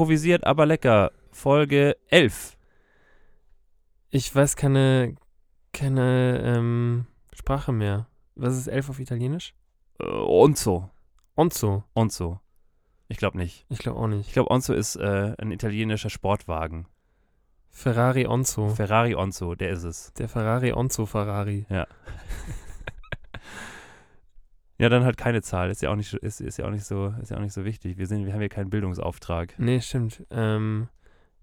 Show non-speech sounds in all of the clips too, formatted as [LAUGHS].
Improvisiert, aber lecker. Folge 11. Ich weiß keine, keine ähm, Sprache mehr. Was ist elf auf Italienisch? Äh, Onzo. Onzo. Onzo. Ich glaube nicht. Ich glaube auch nicht. Ich glaube, Onzo ist äh, ein italienischer Sportwagen. Ferrari Onzo. Ferrari Onzo, der ist es. Der Ferrari Onzo Ferrari. Ja, [LAUGHS] dann halt keine Zahl. Ist ja auch nicht, ist, ist ja auch nicht so, ist ja auch nicht so wichtig. Wir sind, wir haben ja keinen Bildungsauftrag. Nee, stimmt. Ähm,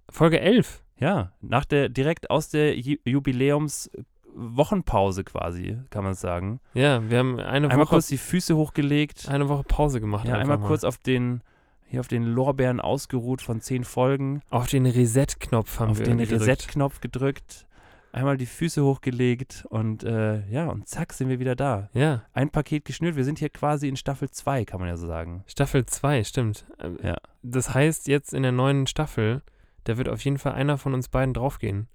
Folge 11. Ja, nach der, direkt aus der Ju Jubiläumswochenpause quasi, kann man sagen. Ja, wir haben eine Einmal Woche, kurz die Füße hochgelegt. eine Woche Pause gemacht. Ja, einmal mal. kurz auf den, hier auf den Lorbeeren ausgeruht von zehn Folgen. Auf den Reset-Knopf haben auf wir den gedrückt. Reset-Knopf gedrückt. Einmal die Füße hochgelegt und äh, ja, und zack, sind wir wieder da. Ja, Ein Paket geschnürt. Wir sind hier quasi in Staffel 2, kann man ja so sagen. Staffel 2, stimmt. Ähm, Ja. Das heißt, jetzt in der neuen Staffel, da wird auf jeden Fall einer von uns beiden draufgehen.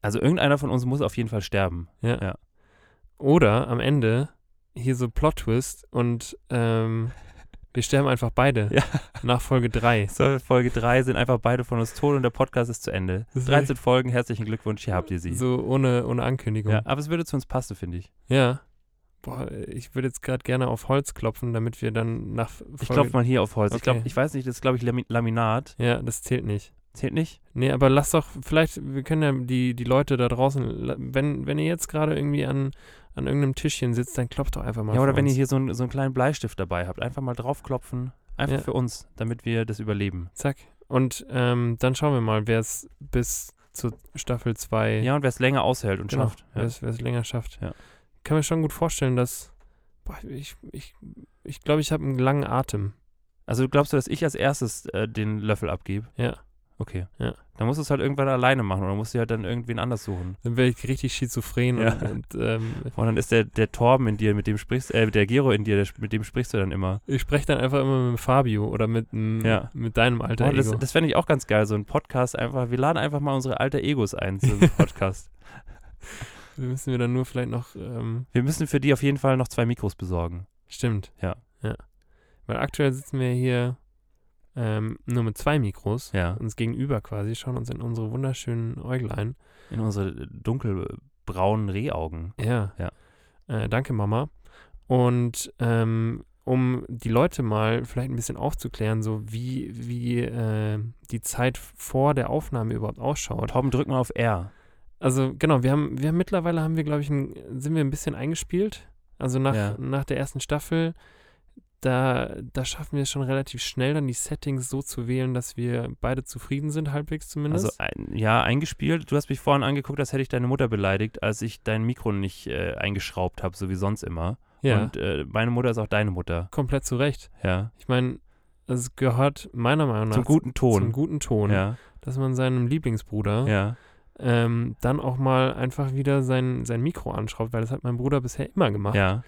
Also irgendeiner von uns muss auf jeden Fall sterben. Ja. Ja. Oder am Ende hier so Plot-Twist und ähm, wir sterben einfach beide Ja. nach Folge 3. [LAUGHS] So, Folge 3 sind einfach beide von uns tot und der Podcast ist zu Ende. Ist 13 Folgen, herzlichen Glückwunsch, hier habt ihr sie. So ohne, ohne Ankündigung. Ja, aber es würde zu uns passen, finde ich. Ja. Boah, ich würde jetzt gerade gerne auf Holz klopfen, damit wir dann nach Folge... Ich klopfe mal hier auf Holz. Ich Okay. glaube, ich weiß nicht, das ist, glaube ich, Lami Laminat. Ja, das zählt nicht. Zählt nicht? Nee, aber lass doch, vielleicht, wir können ja die, die Leute da draußen, wenn, wenn ihr jetzt gerade irgendwie an, an irgendeinem Tischchen sitzt, dann klopft doch einfach mal Ja, oder wenn ihr uns. hier so, einen- so einen kleinen Bleistift dabei habt, einfach mal draufklopfen. Einfach Ja. für uns, damit wir das überleben. Zack. Und ähm, dann schauen wir mal, wer es bis zur Staffel 2 Ja, und wer es länger aushält und Genau, schafft. wer Ja. es wer es länger schafft. Ja. Kann mir schon gut vorstellen, dass boah, ich ich ich glaube, ich habe einen langen Atem. Also glaubst du, dass ich als erstes äh, den Löffel abgebe? Ja. Okay. Ja. Dann musst du es halt irgendwann alleine machen oder musst du halt dann irgendwen anders suchen. Dann wäre ich richtig schizophren Ja. und, und ähm, Und dann ist der, der Torben in dir, mit dem sprichst, äh, der Gero in dir, der, mit dem sprichst du dann immer. ich spreche dann einfach immer mit Fabio oder mit, m- Ja. mit deinem alter Oh, das Ego. das fände ich auch ganz geil, so ein Podcast einfach. Wir laden einfach mal unsere alter Egos ein zu einem [LAUGHS] Podcast. Wir müssen wir dann nur vielleicht noch ähm, Wir müssen für die auf jeden Fall noch zwei Mikros besorgen. stimmt. Ja. Ja. Weil aktuell sitzen wir hier ähm, nur mit zwei Mikros. Ja. Uns gegenüber quasi, schauen uns in unsere wunderschönen Äuglein. In unsere dunkelbraunen Rehaugen. Ja. Ja. Äh, danke, Mama. Und ähm, um die Leute mal vielleicht ein bisschen aufzuklären, so wie, wie äh, die Zeit vor der Aufnahme überhaupt ausschaut. Torben, drück mal auf R. Also genau, wir haben, wir haben mittlerweile haben wir, glaube ich, ein, sind wir ein bisschen eingespielt. Also nach, Ja. nach der ersten Staffel, da, da schaffen wir es schon relativ schnell, dann die Settings so zu wählen, dass wir beide zufrieden sind, halbwegs zumindest. Also ein, ja, eingespielt. Du hast mich vorhin angeguckt, als hätte ich deine Mutter beleidigt, als ich dein Mikro nicht äh, eingeschraubt habe, so wie sonst immer. ja, Und äh, meine Mutter ist auch deine Mutter. komplett zu Recht. Ja. Ich meine, es gehört meiner Meinung nach Zum guten Ton. zum guten Ton, ja. dass man seinem Lieblingsbruder Ja. ähm, dann auch mal einfach wieder sein, sein Mikro anschraubt, weil das hat mein Bruder bisher immer gemacht. Ja.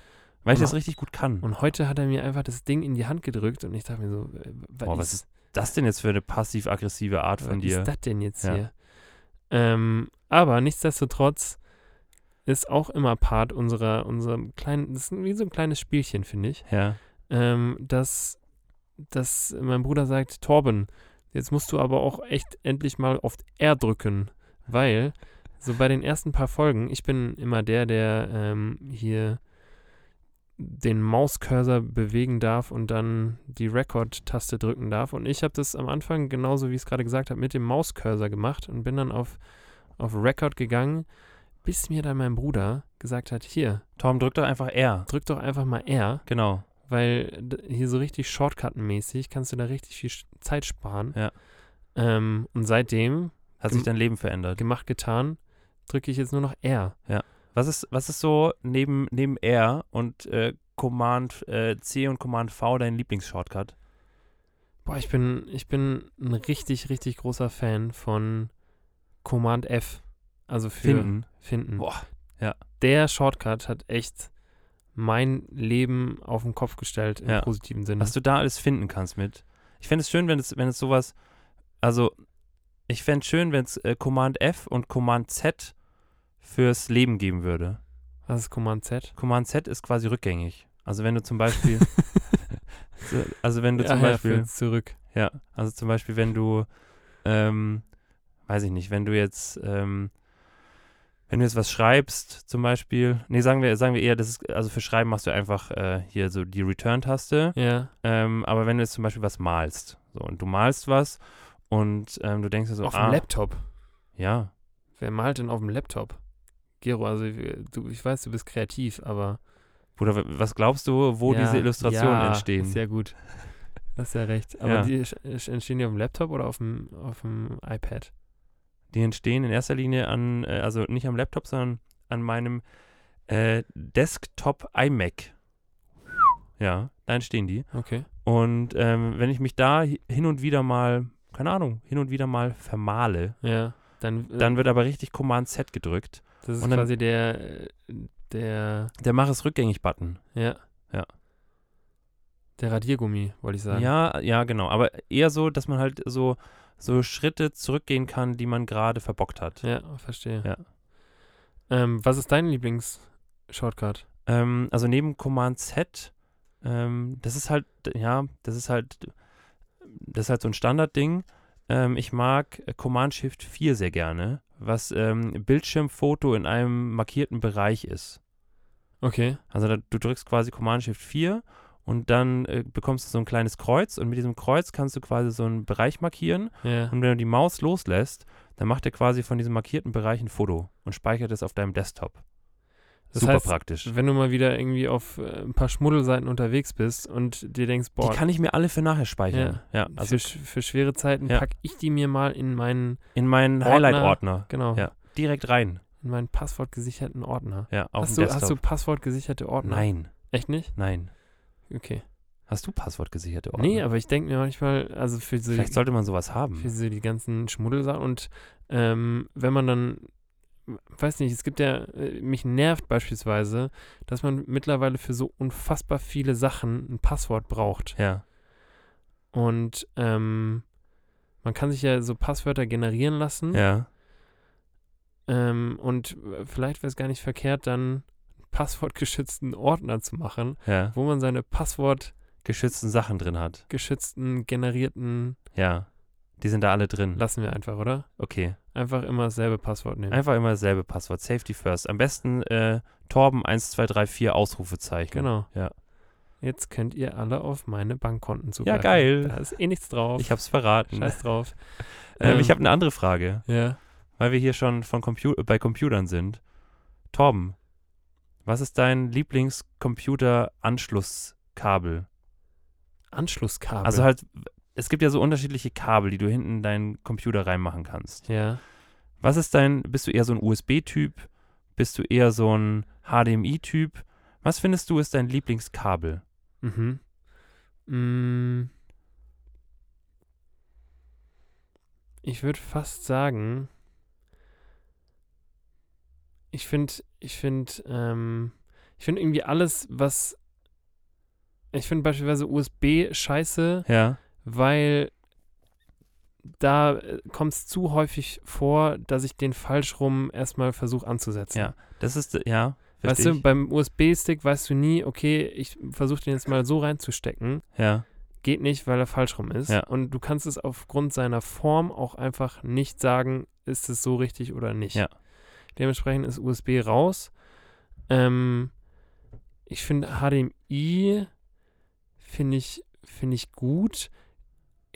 Weil ich das richtig gut kann. Und heute hat er mir einfach das Ding in die Hand gedrückt und ich dachte mir so, äh, was, Boah, was ist das denn jetzt für eine passiv-aggressive Art von was dir? ist das denn jetzt Ja. hier? Ähm, aber nichtsdestotrotz ist auch immer Part unserer, unserem kleinen, das ist wie so ein kleines Spielchen, finde ich, Ja. ähm, dass, dass mein Bruder sagt, Torben, jetzt musst du aber auch echt endlich mal auf R drücken, weil so bei den ersten paar Folgen, ich bin immer der, der ähm, hier den Mauscursor bewegen darf und dann die Record-Taste drücken darf. Und ich habe das am Anfang, genauso wie ich es gerade gesagt habe, mit dem Mauscursor gemacht und bin dann auf, auf Record gegangen, bis mir dann mein Bruder gesagt hat, hier, Tom, drück doch einfach R. drück doch einfach mal R, Genau. weil hier so richtig Shortcut-mäßig kannst du da richtig viel Zeit sparen. Ja. Ähm, und seitdem, Hat sich dein Leben verändert. gemacht, getan, drücke ich jetzt nur noch R. Was ist, was ist so neben, neben R und äh, Command äh, C und Command V dein Lieblingsshortcut? Boah, ich bin, ich bin ein richtig, richtig großer Fan von Command F. Also für Finden. finden. Boah, Der Shortcut hat echt mein Leben auf den Kopf gestellt im Ja. positiven Sinne. Was du da alles finden kannst mit. Ich fände es schön, wenn es, wenn es sowas, also ich fände es schön, wenn es äh, Command F und Command Z fürs Leben geben würde. Was ist Command Z? Command Z ist quasi rückgängig. Also wenn du zum Beispiel, [LAUGHS] so, also wenn du zum ja, Beispiel, Ja, zurück. ja, also zum Beispiel wenn du, ähm, weiß ich nicht, wenn du jetzt, ähm, wenn du jetzt was schreibst, zum Beispiel, nee, sagen wir, sagen wir eher, das ist, also für Schreiben machst du einfach äh, hier so die Return-Taste. Ja. Ähm, aber wenn du jetzt zum Beispiel was malst, so und du malst was und ähm, du denkst dir so, auf ah, dem Laptop. ja, Wer malt denn auf dem Laptop? Gero, also äh, du, ich weiß, du bist kreativ, aber. Bruder, was glaubst du, wo ja, diese Illustrationen ja, entstehen? Sehr gut. Hast ja recht. Aber Ja. die entstehen die auf dem Laptop oder auf dem, auf dem iPad? Die entstehen in erster Linie an, äh, also nicht am Laptop, sondern an meinem äh, Desktop iMac. Ja, da entstehen die. Okay. Und ähm, wenn ich mich da hi- hin und wieder mal, keine Ahnung, hin und wieder mal vermale, Ja. Dann, äh, dann wird aber richtig Command Z gedrückt. Das ist und dann- quasi der, der, Der Mach es rückgängig-Button. ja. Ja. Der Radiergummi, wollte ich sagen. Ja, ja, genau. Aber eher so, dass man halt so, so Schritte zurückgehen kann, die man gerade verbockt hat. Ja, verstehe. Ja. Ähm, was ist dein Lieblings-Shortcut? Ähm, also neben Command Z, ähm, das ist halt, ja, das ist halt, das ist halt so ein Standardding. Ähm, ich mag Command Shift 4 sehr gerne, was ähm, Bildschirmfoto in einem markierten Bereich ist. Okay. Also da, du drückst quasi Command Shift 4 und dann äh, bekommst du so ein kleines Kreuz und mit diesem Kreuz kannst du quasi so einen Bereich markieren Ja. und wenn du die Maus loslässt, dann macht er quasi von diesem markierten Bereich ein Foto und speichert es auf deinem Desktop. Das Super heißt, praktisch. Wenn du mal wieder irgendwie auf äh, ein paar Schmuddelseiten unterwegs bist und dir denkst, boah, Die kann ich mir alle für nachher speichern. Ja, also für, für schwere Zeiten Ja. pack ich die mir mal in meinen, in meinen Ordner. Highlight-Ordner. genau, Ja, direkt rein. in meinen passwortgesicherten Ordner. Ja, auf Hast du, hast du passwortgesicherte Ordner? Nein, Echt nicht? nein. Okay. Hast du passwortgesicherte Ordner? Nee, aber ich denke mir manchmal, also für so, Vielleicht sollte man sowas haben. für so die ganzen Schmuddelsachen und ähm, wenn man dann, weiß nicht, es gibt ja, äh, mich nervt beispielsweise, dass man mittlerweile für so unfassbar viele Sachen ein Passwort braucht. Ja, Und ähm, man kann sich ja so Passwörter generieren lassen. ja. Ähm, und äh, vielleicht wäre es gar nicht verkehrt, dann einen passwortgeschützten Ordner zu machen, ja. wo man seine passwortgeschützten, Geschützten Sachen drin hat. generierten, Ja. Die sind da alle drin. lassen wir einfach, oder? Okay. Einfach immer dasselbe Passwort nehmen. Einfach immer dasselbe Passwort. Safety first. Am besten äh, Torben 1234 Ausrufezeichen. Genau. Ja. Jetzt könnt ihr alle auf meine Bankkonten zugreifen. geil. Da ist eh nichts drauf. Ich hab's verraten. Scheiß drauf. [LAUGHS] Ähm, ich Ähm, habe eine andere Frage, Ja. weil wir hier schon von Compu bei Computern sind. Torben, was ist dein Lieblingscomputer-Anschlusskabel? Anschlusskabel. Also halt, es gibt ja so unterschiedliche Kabel, die du hinten in deinen Computer reinmachen kannst. Ja. Was ist dein, bist du eher so ein USB-Typ? Bist du eher so ein HDMI-Typ? Was findest du ist dein Lieblingskabel? Mhm. Mm. Ich würde fast sagen, ich finde, ich finde, ähm, ich finde irgendwie alles, was, ich finde beispielsweise USB scheiße, Ja, weil da kommt es zu häufig vor, dass ich den falsch rum erstmal versuche anzusetzen. Ja, das ist, ja, Weißt versteh du, ich. beim USB-Stick weißt du nie, okay, ich versuche den jetzt mal so reinzustecken. Ja, Geht nicht, weil er falsch rum ist. Ja. Und du kannst es aufgrund seiner Form auch einfach nicht sagen, ist es so richtig oder nicht. Ja. Dementsprechend ist USB raus. Ähm, ich finde HDMI finde ich, finde ich gut.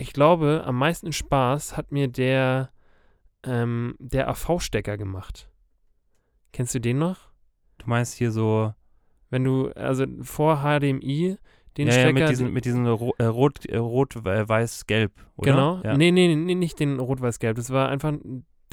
Ich glaube, am meisten Spaß hat mir der, ähm, der AV-Stecker gemacht. Kennst du den noch? du meinst hier so, Wenn du, also vor HDMI, den ja, ja, Stecker. mit diesen, mit diesen Ro äh, Rot, äh, Rot äh, Weiß, Gelb, oder? genau. Ja. Nee, nee, nee, nicht den Rot-Weiß-Gelb. Das war einfach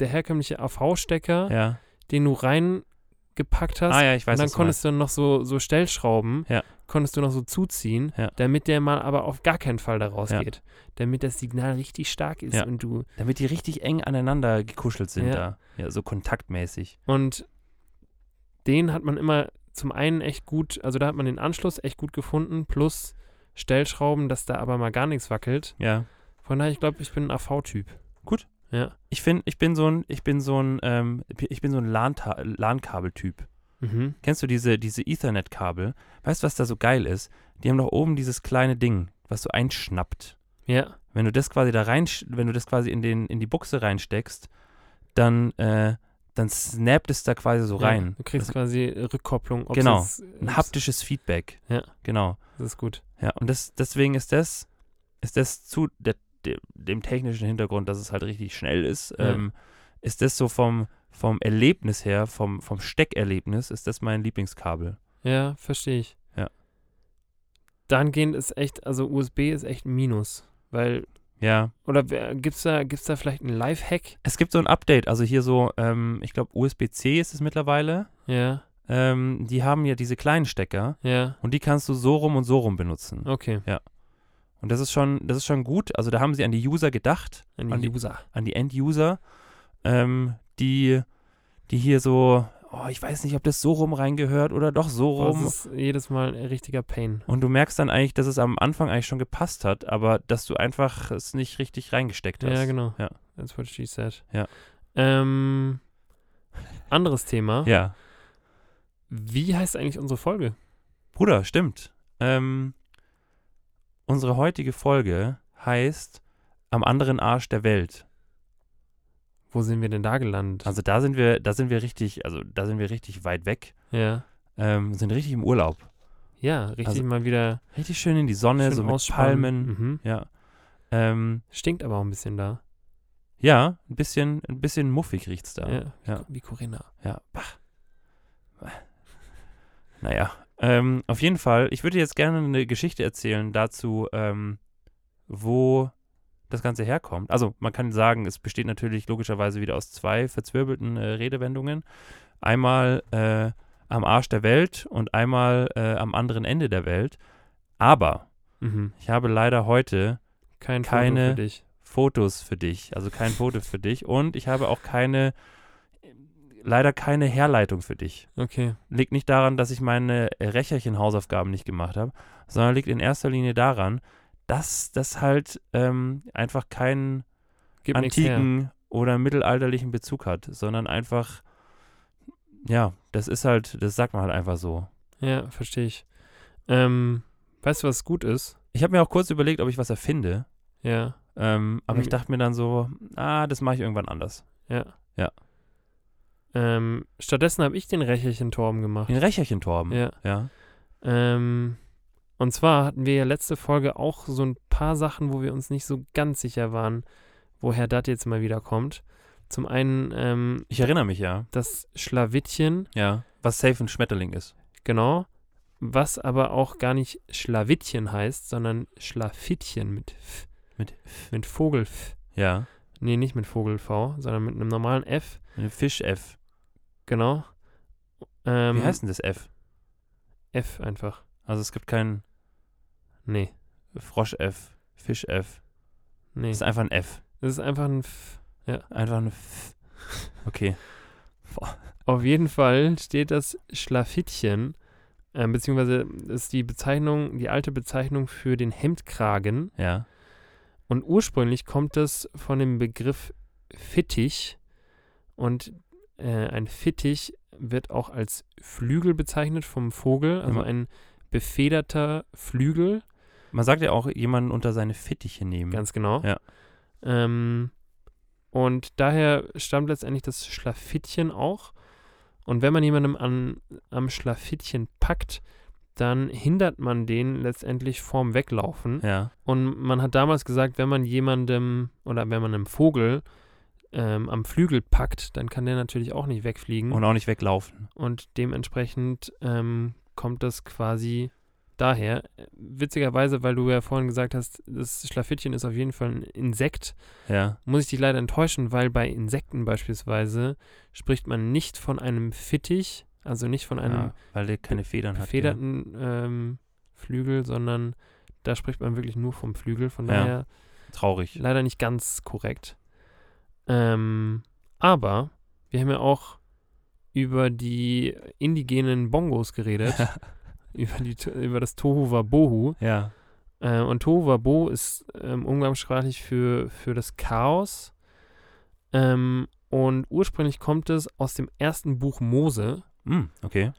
der herkömmliche AV-Stecker, ja. den du reingepackt hast. Ah ja, ich weiß und dann konntest du noch so, so Stellschrauben, Ja. Konntest du noch so zuziehen, Ja. damit der mal aber auf gar keinen Fall da Ja. rausgeht. Damit das Signal richtig stark ist Ja. und du. Damit die richtig eng aneinander gekuschelt sind Ja. da. Ja, so kontaktmäßig. Und den hat man immer zum einen echt gut, also da hat man den Anschluss echt gut gefunden, plus Stellschrauben, dass da aber mal gar nichts wackelt. Ja. Von daher, ich glaube, ich bin ein AV-Typ. Gut. Ja. Ich finde, ich bin so ein, ich bin so ein, ähm, ich bin so ein LAN-Kabel-Typ. Mhm. Kennst du diese, diese Ethernet-Kabel? Weißt du, was da so geil ist? Die haben doch oben dieses kleine Ding, was so einschnappt. Ja. Wenn du das quasi da rein, wenn du das quasi in, den, in die Buchse reinsteckst, dann, äh, dann snappt es da quasi so ja. rein. Du kriegst das, quasi Rückkopplung. Genau. jetzt- ein haptisches Feedback. Ja. Genau. Das ist gut. Ja, und das, deswegen ist das, ist das zu der, der, dem technischen Hintergrund, dass es halt richtig schnell ist, Ja. ähm, ist das so vom, vom Erlebnis her, vom, vom Steckerlebnis, ist das mein Lieblingskabel. Ja, verstehe ich. Ja. Dahingehend ist echt, also USB ist echt ein Minus. Weil, Ja. oder gibt es da, gibt's da vielleicht einen Lifehack? Es gibt so ein Update, also hier so, ähm, ich glaube USB-C ist es mittlerweile. Ja, Ähm, die haben ja diese kleinen Stecker ja, und die kannst du so rum und so rum benutzen. okay. Und das ist schon, das ist schon gut. Also da haben sie an die User gedacht, An An die die- User. an die End-User, ähm, die, die hier so, oh, ich weiß nicht, ob das so rum reingehört oder doch so rum. Das ist jedes Mal ein richtiger Pain. Und du merkst dann eigentlich, dass es am Anfang eigentlich schon gepasst hat, aber dass du einfach es nicht richtig reingesteckt hast. Ja, genau. Ja. That's what she said. Ja. Ähm, anderes Thema. Ja. Wie heißt eigentlich unsere Folge? Bruder, stimmt. Ähm, unsere heutige Folge heißt Am anderen Arsch der Welt. Wo sind wir denn da gelandet? Also da sind wir, da sind wir richtig, also da sind wir richtig weit weg. ja. Ähm, sind richtig im Urlaub. Ja, richtig Also- mal wieder Richtig schön in die Sonne, so mit ausspannen. Palmen. Mhm. Ja. Ähm, Stinkt aber auch ein bisschen da. ja, ein bisschen, ein bisschen muffig riecht's da. Ja. Ja. Wie Corinna. Ja, bah. Naja, ähm, auf jeden Fall, ich würde jetzt gerne eine Geschichte erzählen dazu, ähm, wo das Ganze herkommt. Also man kann sagen, es besteht natürlich logischerweise wieder aus zwei verzwirbelten äh, Redewendungen. Einmal äh, am Arsch der Welt und einmal äh, am anderen Ende der Welt. Aber Mhm. ich habe leider heute Kein Keine- Foto für. Fotos für dich, also kein Foto für dich und ich habe auch keine, leider keine Herleitung für dich. Okay. Liegt nicht daran, dass ich meine Recherchen-Hausaufgaben nicht gemacht habe, sondern liegt in erster Linie daran, dass das halt ähm, einfach keinen Gib antiken oder mittelalterlichen Bezug hat, sondern einfach, ja, das ist halt, das sagt man halt einfach so. Ja, verstehe ich. Ähm, weißt du, was gut ist? Ich habe mir auch kurz überlegt, ob ich was erfinde, Ja. ähm, aber ich Mhm. dachte mir dann so, ah, das mache ich irgendwann anders. Ja. Ja. Ähm, stattdessen habe ich den Recherchen-Torben gemacht. Den Recherchen-Torben. Ja. ja. Ähm, und zwar hatten wir ja letzte Folge auch so ein paar Sachen, wo wir uns nicht so ganz sicher waren, woher das jetzt mal wieder kommt. Zum einen ähm, Ich erinnere mich, ja. das Schlawittchen, Ja. Was safe ein Schmetterling ist. genau, was aber auch gar nicht Schlawittchen heißt, sondern Schlafittchen mit F. Mit Mit Vogel F. Ja. Nee, nicht mit Vogel V, sondern mit einem normalen F. Eine Fisch-F. Genau. Ähm, Wie heißt denn das F? F einfach. Also es gibt kein Nee, Frosch-F, Fisch-F. nee. Es ist einfach ein F. Das ist einfach ein F. Einfach eine F. Okay. Auf jeden Fall steht das Schlafittchen, äh, beziehungsweise ist die Bezeichnung, die alte Bezeichnung für den Hemdkragen. Ja. Und ursprünglich kommt es von dem Begriff Fittich. Und äh, ein Fittich wird auch als Flügel bezeichnet vom Vogel, also Ja. ein befederter Flügel, Man sagt ja auch, jemanden unter seine Fittiche nehmen. ganz genau. Ja. Ähm, und daher stammt letztendlich das Schlafittchen auch. Und wenn man jemandem an, am Schlafittchen packt, dann hindert man den letztendlich vorm Weglaufen. Ja. Und man hat damals gesagt, wenn man jemandem oder wenn man einem Vogel ähm, am Flügel packt, dann kann der natürlich auch nicht wegfliegen. Und auch nicht weglaufen. Und dementsprechend ähm, kommt das quasi daher. Witzigerweise, weil du ja vorhin gesagt hast, das Schlafittchen ist auf jeden Fall ein Insekt, Ja. muss ich dich leider enttäuschen, weil bei Insekten beispielsweise spricht man nicht von einem Fittich, also nicht von einem ja weil der keine Federn hat. Ja. befederten ähm, Flügel, sondern da spricht man wirklich nur vom Flügel. Von Ja. daher Traurig. leider nicht ganz korrekt. Ähm, aber wir haben ja auch über die indigenen Bongos geredet, [LAUGHS] über, die, über das Tohu Wabohu. ja. Äh, und Tohu Wabo ist ähm, umgangssprachlich für, für das Chaos. Ähm, und ursprünglich kommt es aus dem ersten Buch Mose. Hm, okay.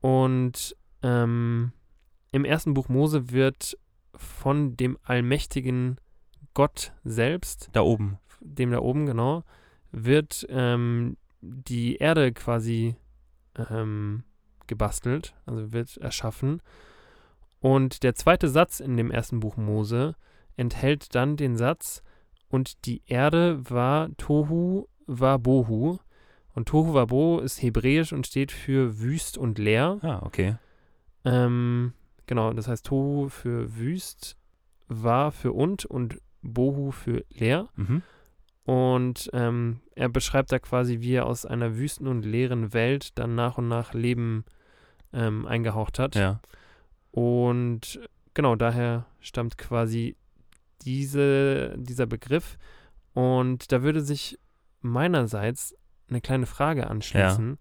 Und ähm, im ersten Buch Mose wird von dem allmächtigen Gott selbst, Da oben. dem da oben genau, wird ähm, die Erde quasi ähm, gebastelt, also wird erschaffen. Und der zweite Satz in dem ersten Buch Mose enthält dann den Satz, und die Erde war Tohu war Bohu. Und Tohu war Bohu ist hebräisch und steht für wüst und leer. Ah, okay. Ähm, genau, das heißt Tohu für wüst, war für und und Bohu für leer. Mhm. Und ähm, er beschreibt da quasi, wie er aus einer wüsten und leeren Welt dann nach und nach Leben ähm, eingehaucht hat. Ja. Und genau, daher stammt quasi diese, dieser Begriff. Und da würde sich meinerseits eine kleine Frage anschließen.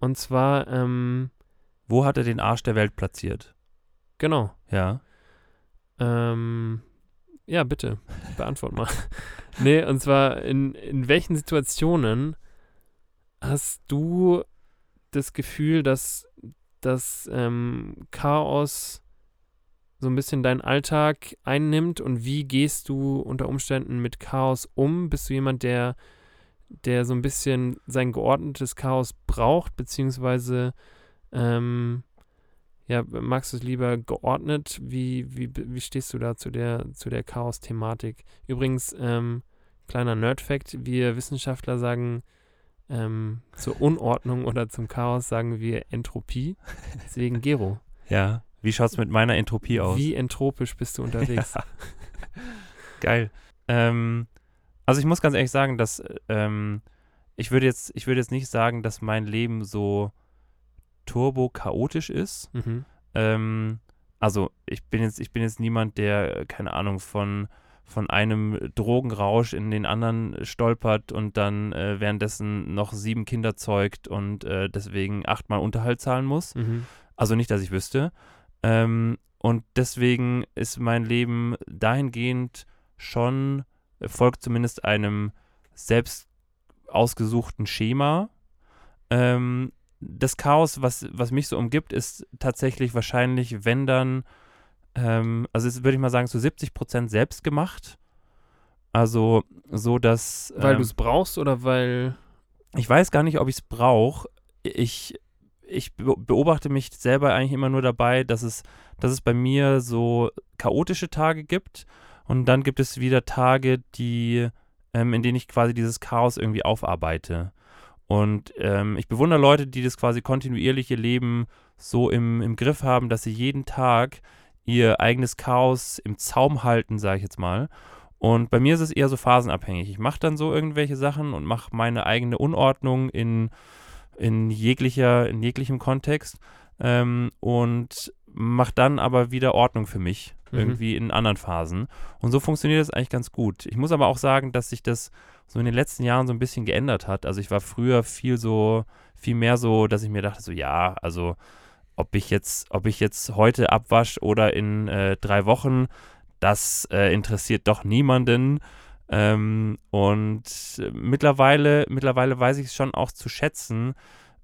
Und zwar, ähm, Wo hat er den Arsch der Welt platziert? genau, Ja. ähm, ja, bitte, beantwort mal. nee, und zwar, in, in welchen Situationen hast du das Gefühl, dass das ähm, Chaos so ein bisschen deinen Alltag einnimmt und wie gehst du unter Umständen mit Chaos um? Bist du jemand, der, der so ein bisschen sein geordnetes Chaos braucht, beziehungsweise ähm, ja, magst du es lieber geordnet? Wie, wie, wie stehst du da zu der, zu der Chaos-Thematik? Übrigens, ähm, kleiner Nerd-Fact, wir Wissenschaftler sagen ähm, zur Unordnung oder zum Chaos sagen wir Entropie. Deswegen Gero. Ja. Wie schaut's mit meiner Entropie aus? Wie entropisch bist du unterwegs? Ja. Geil. Ähm, also ich muss ganz ehrlich sagen, dass ähm, ich würde jetzt, ich würde jetzt nicht sagen, dass mein Leben so turbo chaotisch ist. Mhm. Ähm, also ich bin jetzt, ich bin jetzt niemand, der, keine Ahnung, von, von einem Drogenrausch in den anderen stolpert und dann äh, währenddessen noch sieben Kinder zeugt und äh, deswegen achtmal Unterhalt zahlen muss. Mhm. Also nicht, dass ich wüsste. Ähm, und deswegen ist mein Leben dahingehend schon, äh, folgt zumindest einem selbst ausgesuchten Schema. Ähm, das Chaos, was, was mich so umgibt, ist tatsächlich wahrscheinlich, wenn dann, ähm, also es würde ich mal sagen, zu 70 Prozent selbst gemacht. Also so, dass. Weil ähm, du es brauchst oder weil. ich weiß gar nicht, ob ich es brauche. Ich, ich be- beobachte mich selber eigentlich immer nur dabei, dass es, dass es bei mir so chaotische Tage gibt und dann gibt es wieder Tage, die, ähm, in denen ich quasi dieses Chaos irgendwie aufarbeite. Und ähm, ich bewundere Leute, die das quasi kontinuierliche Leben so im, im Griff haben, dass sie jeden Tag ihr eigenes Chaos im Zaum halten, sage ich jetzt mal. Und bei mir ist es eher so phasenabhängig. Ich mache dann so irgendwelche Sachen und mache meine eigene Unordnung in, in, jeglicher, in jeglichem Kontext ähm, und mache dann aber wieder Ordnung für mich, Mhm. irgendwie in anderen Phasen. Und so funktioniert das eigentlich ganz gut. Ich muss aber auch sagen, dass sich das so in den letzten Jahren so ein bisschen geändert hat. Also ich war früher viel so, viel mehr so, dass ich mir dachte, so ja, also ob ich jetzt, ob ich jetzt heute abwasch oder in äh, drei Wochen, das äh, interessiert doch niemanden. Ähm, und mittlerweile, mittlerweile weiß ich es schon auch zu schätzen,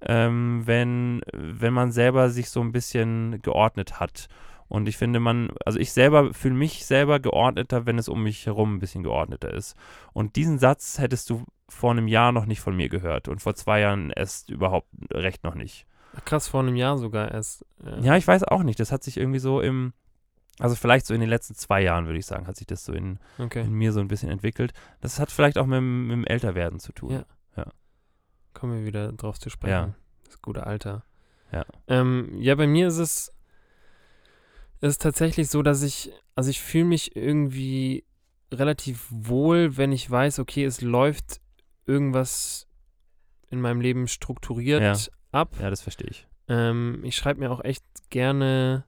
ähm, wenn, wenn man selber sich so ein bisschen geordnet hat. Und ich finde, man, also ich selber fühle mich selber geordneter, wenn es um mich herum ein bisschen geordneter ist. Und diesen Satz hättest du vor einem Jahr noch nicht von mir gehört und vor zwei Jahren erst überhaupt recht noch nicht. Krass, vor einem Jahr sogar erst. äh, Ja, ich weiß auch nicht. Das hat sich irgendwie so im, also vielleicht so in den letzten zwei Jahren, würde ich sagen, hat sich das so in, Okay. in mir so ein bisschen entwickelt. Das hat vielleicht auch mit, dem- mit dem Älterwerden zu tun. Ja. Kommen wir wieder drauf zu sprechen. Ja. Das gute Alter. Ja. Ähm, ja, bei mir ist es, ist tatsächlich so, dass ich, also ich fühle mich irgendwie relativ wohl, wenn ich weiß, okay, es läuft irgendwas in meinem Leben strukturiert Ja. Ab. Ja, das verstehe ich. Ähm, ich schreibe mir auch echt gerne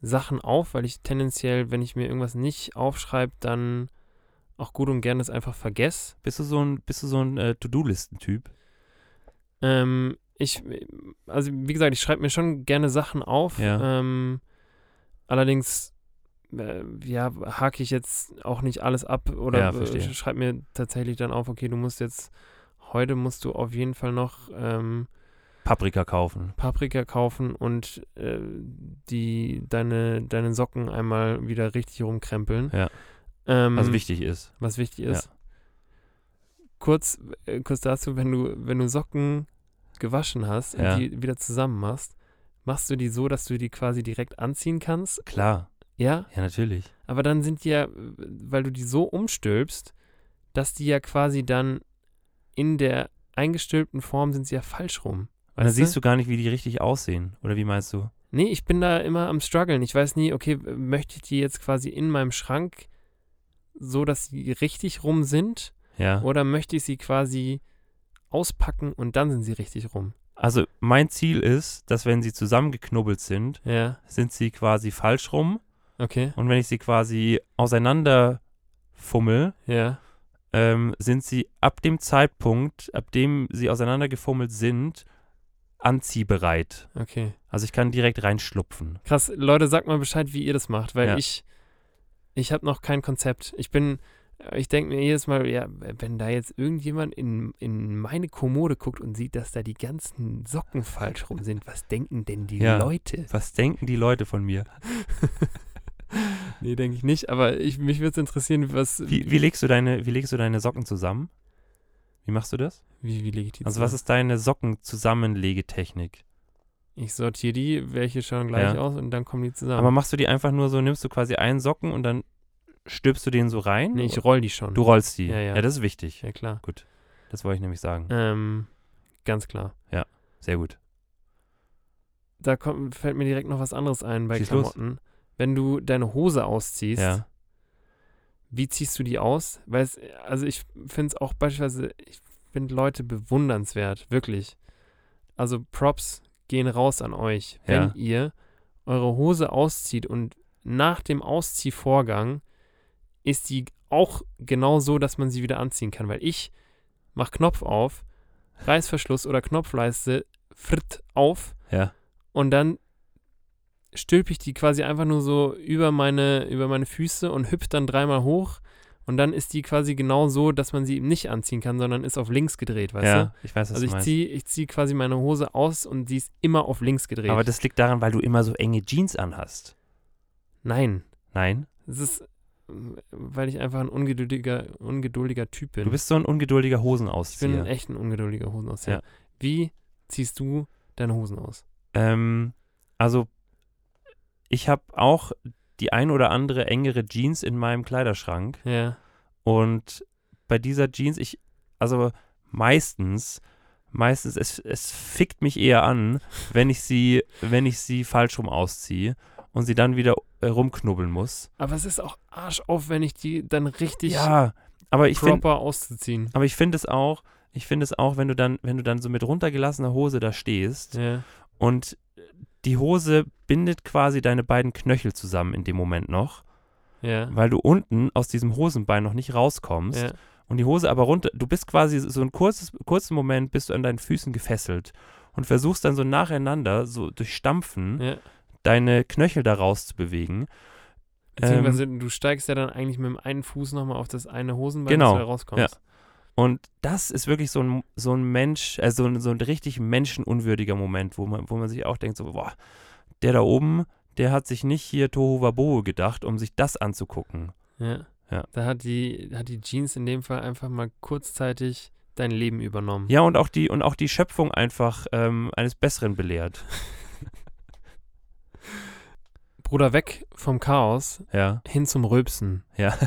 Sachen auf, weil ich tendenziell, wenn ich mir irgendwas nicht aufschreibe, dann auch gut und gerne es einfach vergesse. Bist du so ein, bist du so ein äh, To-Do-Listen-Typ? Ähm, ich, also wie gesagt, ich schreibe mir schon gerne Sachen auf. Ja. Ähm, allerdings, äh, ja, hake ich jetzt auch nicht alles ab oder Ja, schreibe mir tatsächlich dann auf, okay, du musst jetzt, heute musst du auf jeden Fall noch ähm, Paprika kaufen. Paprika kaufen und äh, die, deine, deine Socken einmal wieder richtig rumkrempeln. Ja. Ähm, Was wichtig ist. was wichtig ist. Kurz, äh, kurz dazu, wenn du, wenn du Socken gewaschen hast Ja. und die wieder zusammen machst, machst du die so, dass du die quasi direkt anziehen kannst. Klar. Ja, Ja, natürlich. aber dann sind die ja, weil du die so umstülpst, dass die ja quasi dann in der eingestülpten Form sind sie ja falsch rum. Weil dann siehst du gar nicht, wie die richtig aussehen. Oder wie meinst du? Nee, ich bin da immer am struggeln. Ich weiß nie, okay, möchte ich die jetzt quasi in meinem Schrank so, dass sie richtig rum sind? Ja. Oder möchte ich sie quasi auspacken und dann sind sie richtig rum? Also mein Ziel ist, dass wenn sie zusammengeknubbelt sind, Ja, sind sie quasi falsch rum. okay, Und wenn ich sie quasi auseinander fummel, ja, ähm, sind sie ab dem Zeitpunkt, ab dem sie auseinandergefummelt sind, anziehbereit. okay. Also ich kann direkt reinschlupfen. Krass, Leute, sagt mal Bescheid, wie ihr das macht, weil Ja. ich, ich habe noch kein Konzept. Ich bin, ich denke mir jedes Mal, ja, wenn da jetzt irgendjemand in, in meine Kommode guckt und sieht, dass da die ganzen Socken falsch rum sind, was denken denn die Ja. Leute? Was denken die Leute von mir? [LAUGHS] Nee, denke ich nicht, aber ich, mich würde es interessieren, was, Wie, wie, legst du deine, wie legst du deine Socken zusammen? Wie machst du das? wie, wie lege ich die Also was zusammen? ist deine Sockenzusammenlegetechnik? Ich sortiere die, welche schauen gleich Ja. aus und dann kommen die zusammen. Aber machst du die einfach nur so, nimmst du quasi einen Socken und dann stülpst du den so rein? nee, ich roll die schon. du rollst die. Ja, ja. das ist wichtig. ja, klar. Das wollte ich nämlich sagen. Ähm, ganz klar. Sehr gut. Da kommt, fällt mir direkt noch was anderes ein bei Schieß los. Klamotten. Wenn du deine Hose ausziehst, Ja. Wie ziehst du die aus? Weil es, also ich finde es auch beispielsweise, ich finde Leute bewundernswert, wirklich. Also Props gehen raus an euch, wenn Ja. ihr eure Hose auszieht und nach dem Ausziehvorgang ist die auch genau so, dass man sie wieder anziehen kann. Weil ich mach Knopf auf, Reißverschluss oder Knopfleiste fritt auf Ja. und dann stülpe ich die quasi einfach nur so über meine, über meine Füße und hüpfe dann dreimal hoch. Und dann ist die quasi genau so, dass man sie eben nicht anziehen kann, sondern ist auf links gedreht, weißt ja, du? ich weiß, was Also ich ziehe ich zieh quasi meine Hose aus und sie ist immer auf links gedreht. Aber das liegt daran, weil du immer so enge Jeans anhast. Nein, Nein? es ist, weil ich einfach ein ungeduldiger, ungeduldiger Typ bin. Du bist so ein ungeduldiger ich Hosenauszieher. bin echt ein ungeduldiger Hosenauszieher. Ja. Wie ziehst du deine Hosen aus? Ähm, also, ich habe auch die ein oder andere engere Jeans in meinem Kleiderschrank. Ja, Und bei dieser Jeans, ich, also meistens, meistens, es, es fickt mich eher an, wenn ich sie, wenn ich sie falsch rum ausziehe und sie dann wieder äh, rumknubbeln muss. aber es ist auch arschaufwendig, die dann richtig Ja, aber ich finde, proper auszuziehen. aber ich finde es auch, ich finde es auch, wenn du dann, wenn du dann so mit runtergelassener Hose da stehst Ja, und die Hose bindet quasi deine beiden Knöchel zusammen in dem Moment noch, ja, weil du unten aus diesem Hosenbein noch nicht rauskommst. ja. und die Hose aber runter, du bist quasi so ein kurzes, kurzen Moment bist du an deinen Füßen gefesselt und versuchst dann so nacheinander, so durch Stampfen, ja. deine Knöchel da rauszubewegen. Beziehungsweise du steigst ja dann eigentlich mit dem einen Fuß nochmal auf das eine Hosenbein, Genau, dass du da rauskommst. Und das ist wirklich so ein, so ein Mensch, also so ein, so ein richtig menschenunwürdiger Moment, wo man, wo man sich auch denkt, so, boah, der da oben, der hat sich nicht hier Tohu Wabohu gedacht, um sich das anzugucken. Ja. Ja. Da hat die, hat die Jeans in dem Fall einfach mal kurzzeitig dein Leben übernommen. Ja, und auch die, und auch die Schöpfung einfach ähm, eines Besseren belehrt. [LAUGHS] Bruder, weg vom Chaos Ja. hin zum Rülpsen. Ja. [LAUGHS]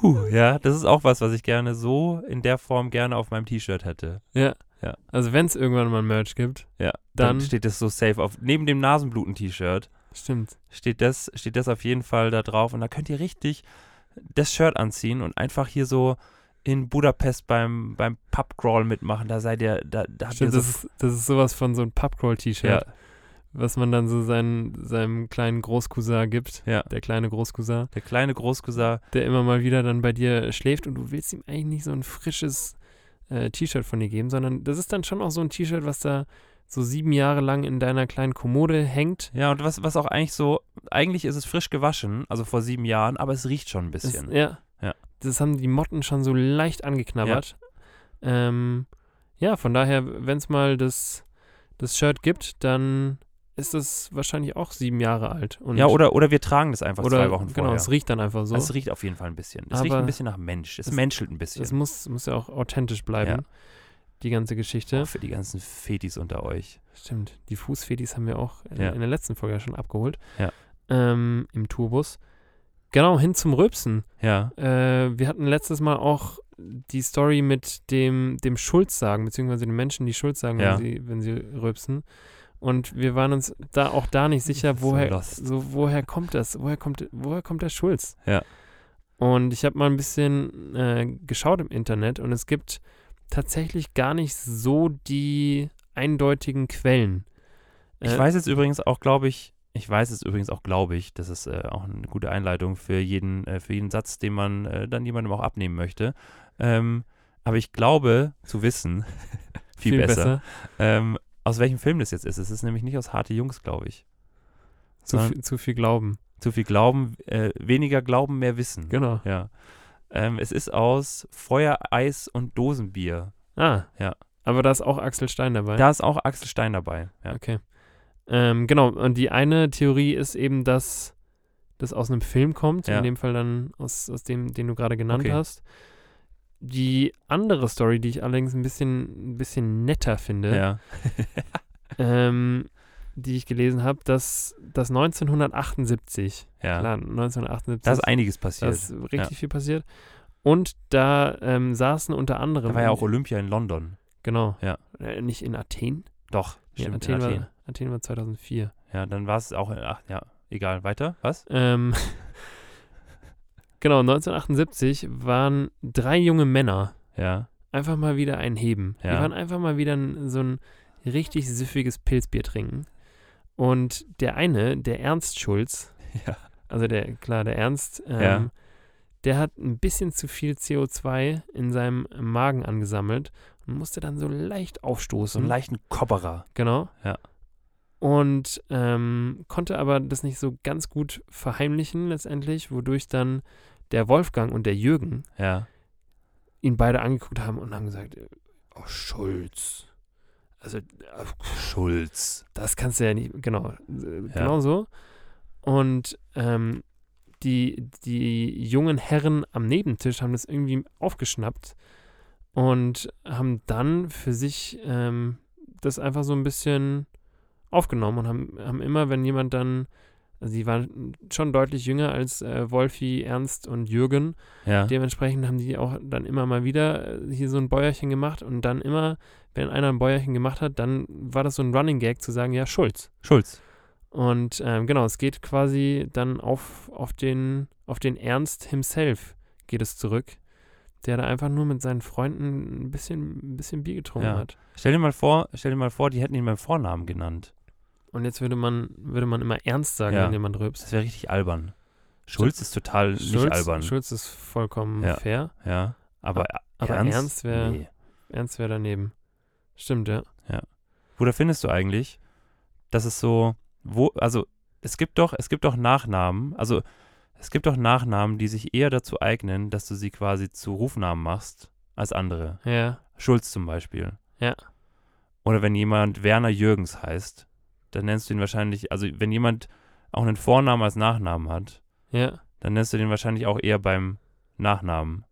Puh, ja, das ist auch was, was ich gerne so in der Form gerne auf meinem T-Shirt hätte. Ja. Ja. Also wenn es irgendwann mal Merch gibt, Ja. Dann, Dann- steht das so safe auf. Neben dem Nasenbluten-T-Shirt stimmt. steht das, steht das auf jeden Fall da drauf. Und da könnt ihr richtig das Shirt anziehen und einfach hier so in Budapest beim, beim Pubcrawl mitmachen. Da seid ihr, da, da habt Stimmt, ihr das so. ist, das ist sowas von so ein Pubcrawl-T-Shirt, Ja, was man dann so seinen, seinem kleinen Großcousin gibt. ja. Der kleine Großcousin, Der kleine Großcousin. der immer mal wieder dann bei dir schläft und du willst ihm eigentlich nicht so ein frisches äh, T-Shirt von dir geben, sondern das ist dann schon auch so ein T-Shirt, was da so sieben Jahre lang in deiner kleinen Kommode hängt. Ja, und was, was auch eigentlich so, eigentlich ist es frisch gewaschen, also vor sieben Jahren, aber es riecht schon ein bisschen. ja. Ja. Das haben die Motten schon so leicht angeknabbert. Ähm, ja, von daher, wenn es mal das, das Shirt gibt, dann ist es wahrscheinlich auch sieben Jahre alt. Und Ja, oder, oder wir tragen das einfach oder zwei Wochen genau, vorher. es riecht dann einfach so. Es riecht auf jeden Fall ein bisschen. Es riecht Aber ein bisschen nach Mensch. Es, es- menschelt ein bisschen. Es muss, muss ja auch authentisch bleiben, Ja. die ganze Geschichte. Auch für die ganzen Fetis unter euch. Stimmt, die Fußfedis haben wir auch in, Ja. in der letzten Folge ja schon abgeholt. Ja. Ähm, Im Tourbus. Genau, hin zum Rülpsen. Ja, Äh, wir hatten letztes Mal auch die Story mit dem, dem Schulz sagen, beziehungsweise den Menschen, die Schulz sagen, Ja. wenn, sie, wenn sie rülpsen. Und wir waren uns da auch da nicht sicher, woher, so, woher kommt das? Woher kommt, woher kommt der Schulz? Ja. Und ich habe mal ein bisschen äh, geschaut im Internet und es gibt tatsächlich gar nicht so die eindeutigen Quellen. Ich Äh, weiß jetzt übrigens auch, glaube ich, ich weiß jetzt übrigens auch, glaube ich, das ist äh, auch eine gute Einleitung für jeden, äh, für jeden Satz, den man äh, dann jemandem auch abnehmen möchte. Ähm, aber ich glaube zu wissen, [LAUGHS] viel, besser, Ähm, aus welchem Film das jetzt ist. Es ist nämlich nicht aus Harte Jungs, glaube ich. Zu, viel, zu viel Glauben. zu viel Glauben, äh, weniger Glauben, mehr Wissen. Genau. Ja. Ähm, es ist aus Feuer, Eis und Dosenbier. Ah. Ja. Aber da ist auch Axel Stein dabei. Da ist auch Axel Stein dabei. Ja. Okay. Ähm, genau, und die eine Theorie ist eben, dass das aus einem Film kommt, Ja. in dem Fall dann aus, aus dem, den du gerade genannt Okay. hast. Die andere Story, die ich allerdings ein bisschen, ein bisschen netter finde, ja. [LAUGHS] ähm, die ich gelesen habe, dass, dass 1978, ja. klar, 1978, Da ist einiges passiert. da ist richtig viel passiert. Und da ähm, saßen unter anderem. Da war ja auch Olympia in London. Genau. Ja. Äh, nicht in Athen? Doch, Ja, stimmt, Athen, in Athen. War, Athen war 2004. Ja, dann war es auch in, ach ja, egal, weiter, was? Ähm, [LAUGHS] genau, 1978 waren drei junge Männer Ja, einfach mal wieder ein Heben. Die Ja. waren einfach mal wieder so ein richtig süffiges Pilzbier trinken. Und der eine, der Ernst Schulz, [LAUGHS] ja, also der, klar, der Ernst, ähm, Ja. der hat ein bisschen zu viel CO2 in seinem Magen angesammelt und musste dann so leicht so aufstoßen. einen leichten Kopperer. Genau. Ja. Und ähm, konnte aber das nicht so ganz gut verheimlichen letztendlich, wodurch dann der Wolfgang und der Jürgen Ja, ihn beide angeguckt haben und haben gesagt, oh Schulz, also äh, Schulz. das kannst du ja nicht, genau, äh, genau so. Und ähm, die, die jungen Herren am Nebentisch haben das irgendwie aufgeschnappt und haben dann für sich ähm, das einfach so ein bisschen aufgenommen und haben, haben immer, wenn jemand dann, also die waren schon deutlich jünger als äh, Wolfi, Ernst und Jürgen, Ja, dementsprechend haben die auch dann immer mal wieder äh, hier so ein Bäuerchen gemacht und dann immer, wenn einer ein Bäuerchen gemacht hat, dann war das so ein Running Gag zu sagen, ja, Schulz. Schulz. Und ähm, genau, es geht quasi dann auf, auf, den, auf den Ernst himself geht es zurück, der da einfach nur mit seinen Freunden ein bisschen, ein bisschen Bier getrunken Ja. hat. Stell dir mal vor, stell dir mal vor, die hätten ihn beim Vornamen genannt. Und jetzt würde man, würde man immer Ernst sagen, Ja. wenn jemand rülpst. Das wäre richtig albern. Schulz ist total nicht Schulz, albern. Schulz ist vollkommen Ja. fair, Ja, aber, aber Ernst, Ernst wäre nee. Ernst daneben. Stimmt, ja. Woher findest du eigentlich, dass es so, wo, also es gibt doch, es gibt doch Nachnamen, also es gibt doch Nachnamen, die sich eher dazu eignen, dass du sie quasi zu Rufnamen machst, als andere. Ja, Schulz zum Beispiel. Ja. Oder wenn jemand Werner Jürgens heißt, dann nennst du ihn wahrscheinlich, also wenn jemand auch einen Vornamen als Nachnamen hat, ja. dann nennst du den wahrscheinlich auch eher beim Nachnamen.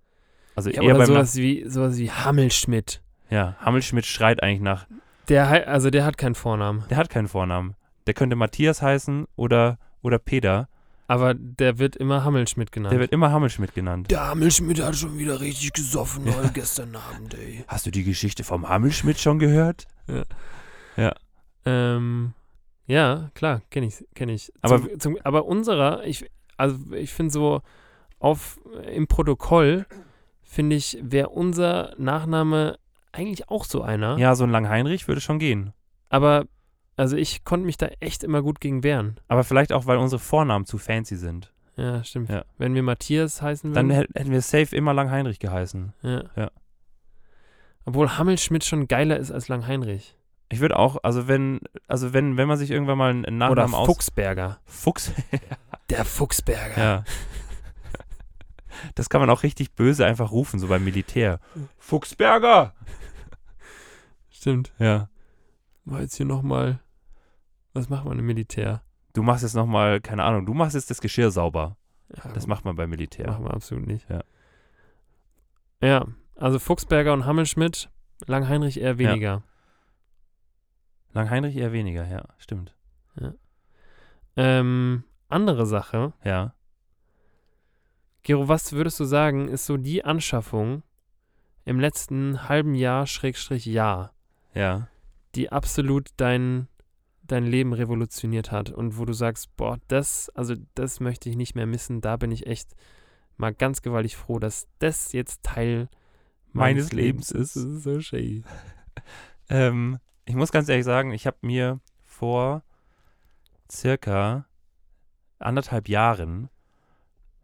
Also ja eher oder beim Nach sowas wie, sowas wie Hammelschmidt. Ja, Hammelschmidt schreit eigentlich nach, Der, also der hat keinen Vornamen. der hat keinen Vornamen. Der könnte Matthias heißen oder, oder Peter. Aber der wird immer Hammelschmidt genannt. Der wird immer Hammelschmidt genannt. der Hammelschmidt hat schon wieder richtig gesoffen ja. gestern Abend, ey. Hast du die Geschichte vom Hammelschmidt schon gehört? Ähm, ja, klar, kenne ich, kenne ich. Aber- zum, zum, aber unserer, ich, also ich finde so auf im Protokoll finde ich, wäre unser Nachname eigentlich auch so einer. Ja, so ein Langheinrich würde schon gehen. Aber also ich konnte mich da echt immer gut gegen wehren. Aber vielleicht auch, weil unsere Vornamen zu fancy sind. Ja, stimmt. Ja. Wenn wir Matthias heißen Dann würden. hätt- hätten wir safe immer Langheinrich geheißen. ja. Ja. Obwohl Hammelschmidt schon geiler ist als Langheinrich. Ich würde auch, also wenn, also wenn, wenn man sich irgendwann mal einen Oder Nachnamen aus... Fuchsberger. Fuchs. [LAUGHS] Der Fuchsberger. ja. Das kann man auch richtig böse einfach rufen, so beim Militär. Fuchsberger! Stimmt. Ja. Mal jetzt hier nochmal. Was macht man im Militär? Du machst jetzt nochmal, keine Ahnung, du machst jetzt das Geschirr sauber. Ja, Das macht man beim Militär. Machen wir absolut nicht. Ja. Ja, also Fuchsberger und Hammelschmidt, Langheinrich eher weniger. Langheinrich eher weniger, ja, stimmt. Ähm, andere Sache. Ja. Gero, was würdest du sagen, ist so die Anschaffung im letzten halben Jahr, Schrägstrich Jahr, Ja. die absolut dein, dein Leben revolutioniert hat und wo du sagst, boah, das, also das möchte ich nicht mehr missen, da bin ich echt mal ganz gewaltig froh, dass das jetzt Teil Meines Lebens ist. Das ist so schön. [LAUGHS] Ähm, ich muss ganz ehrlich sagen, ich habe mir vor circa anderthalb Jahren,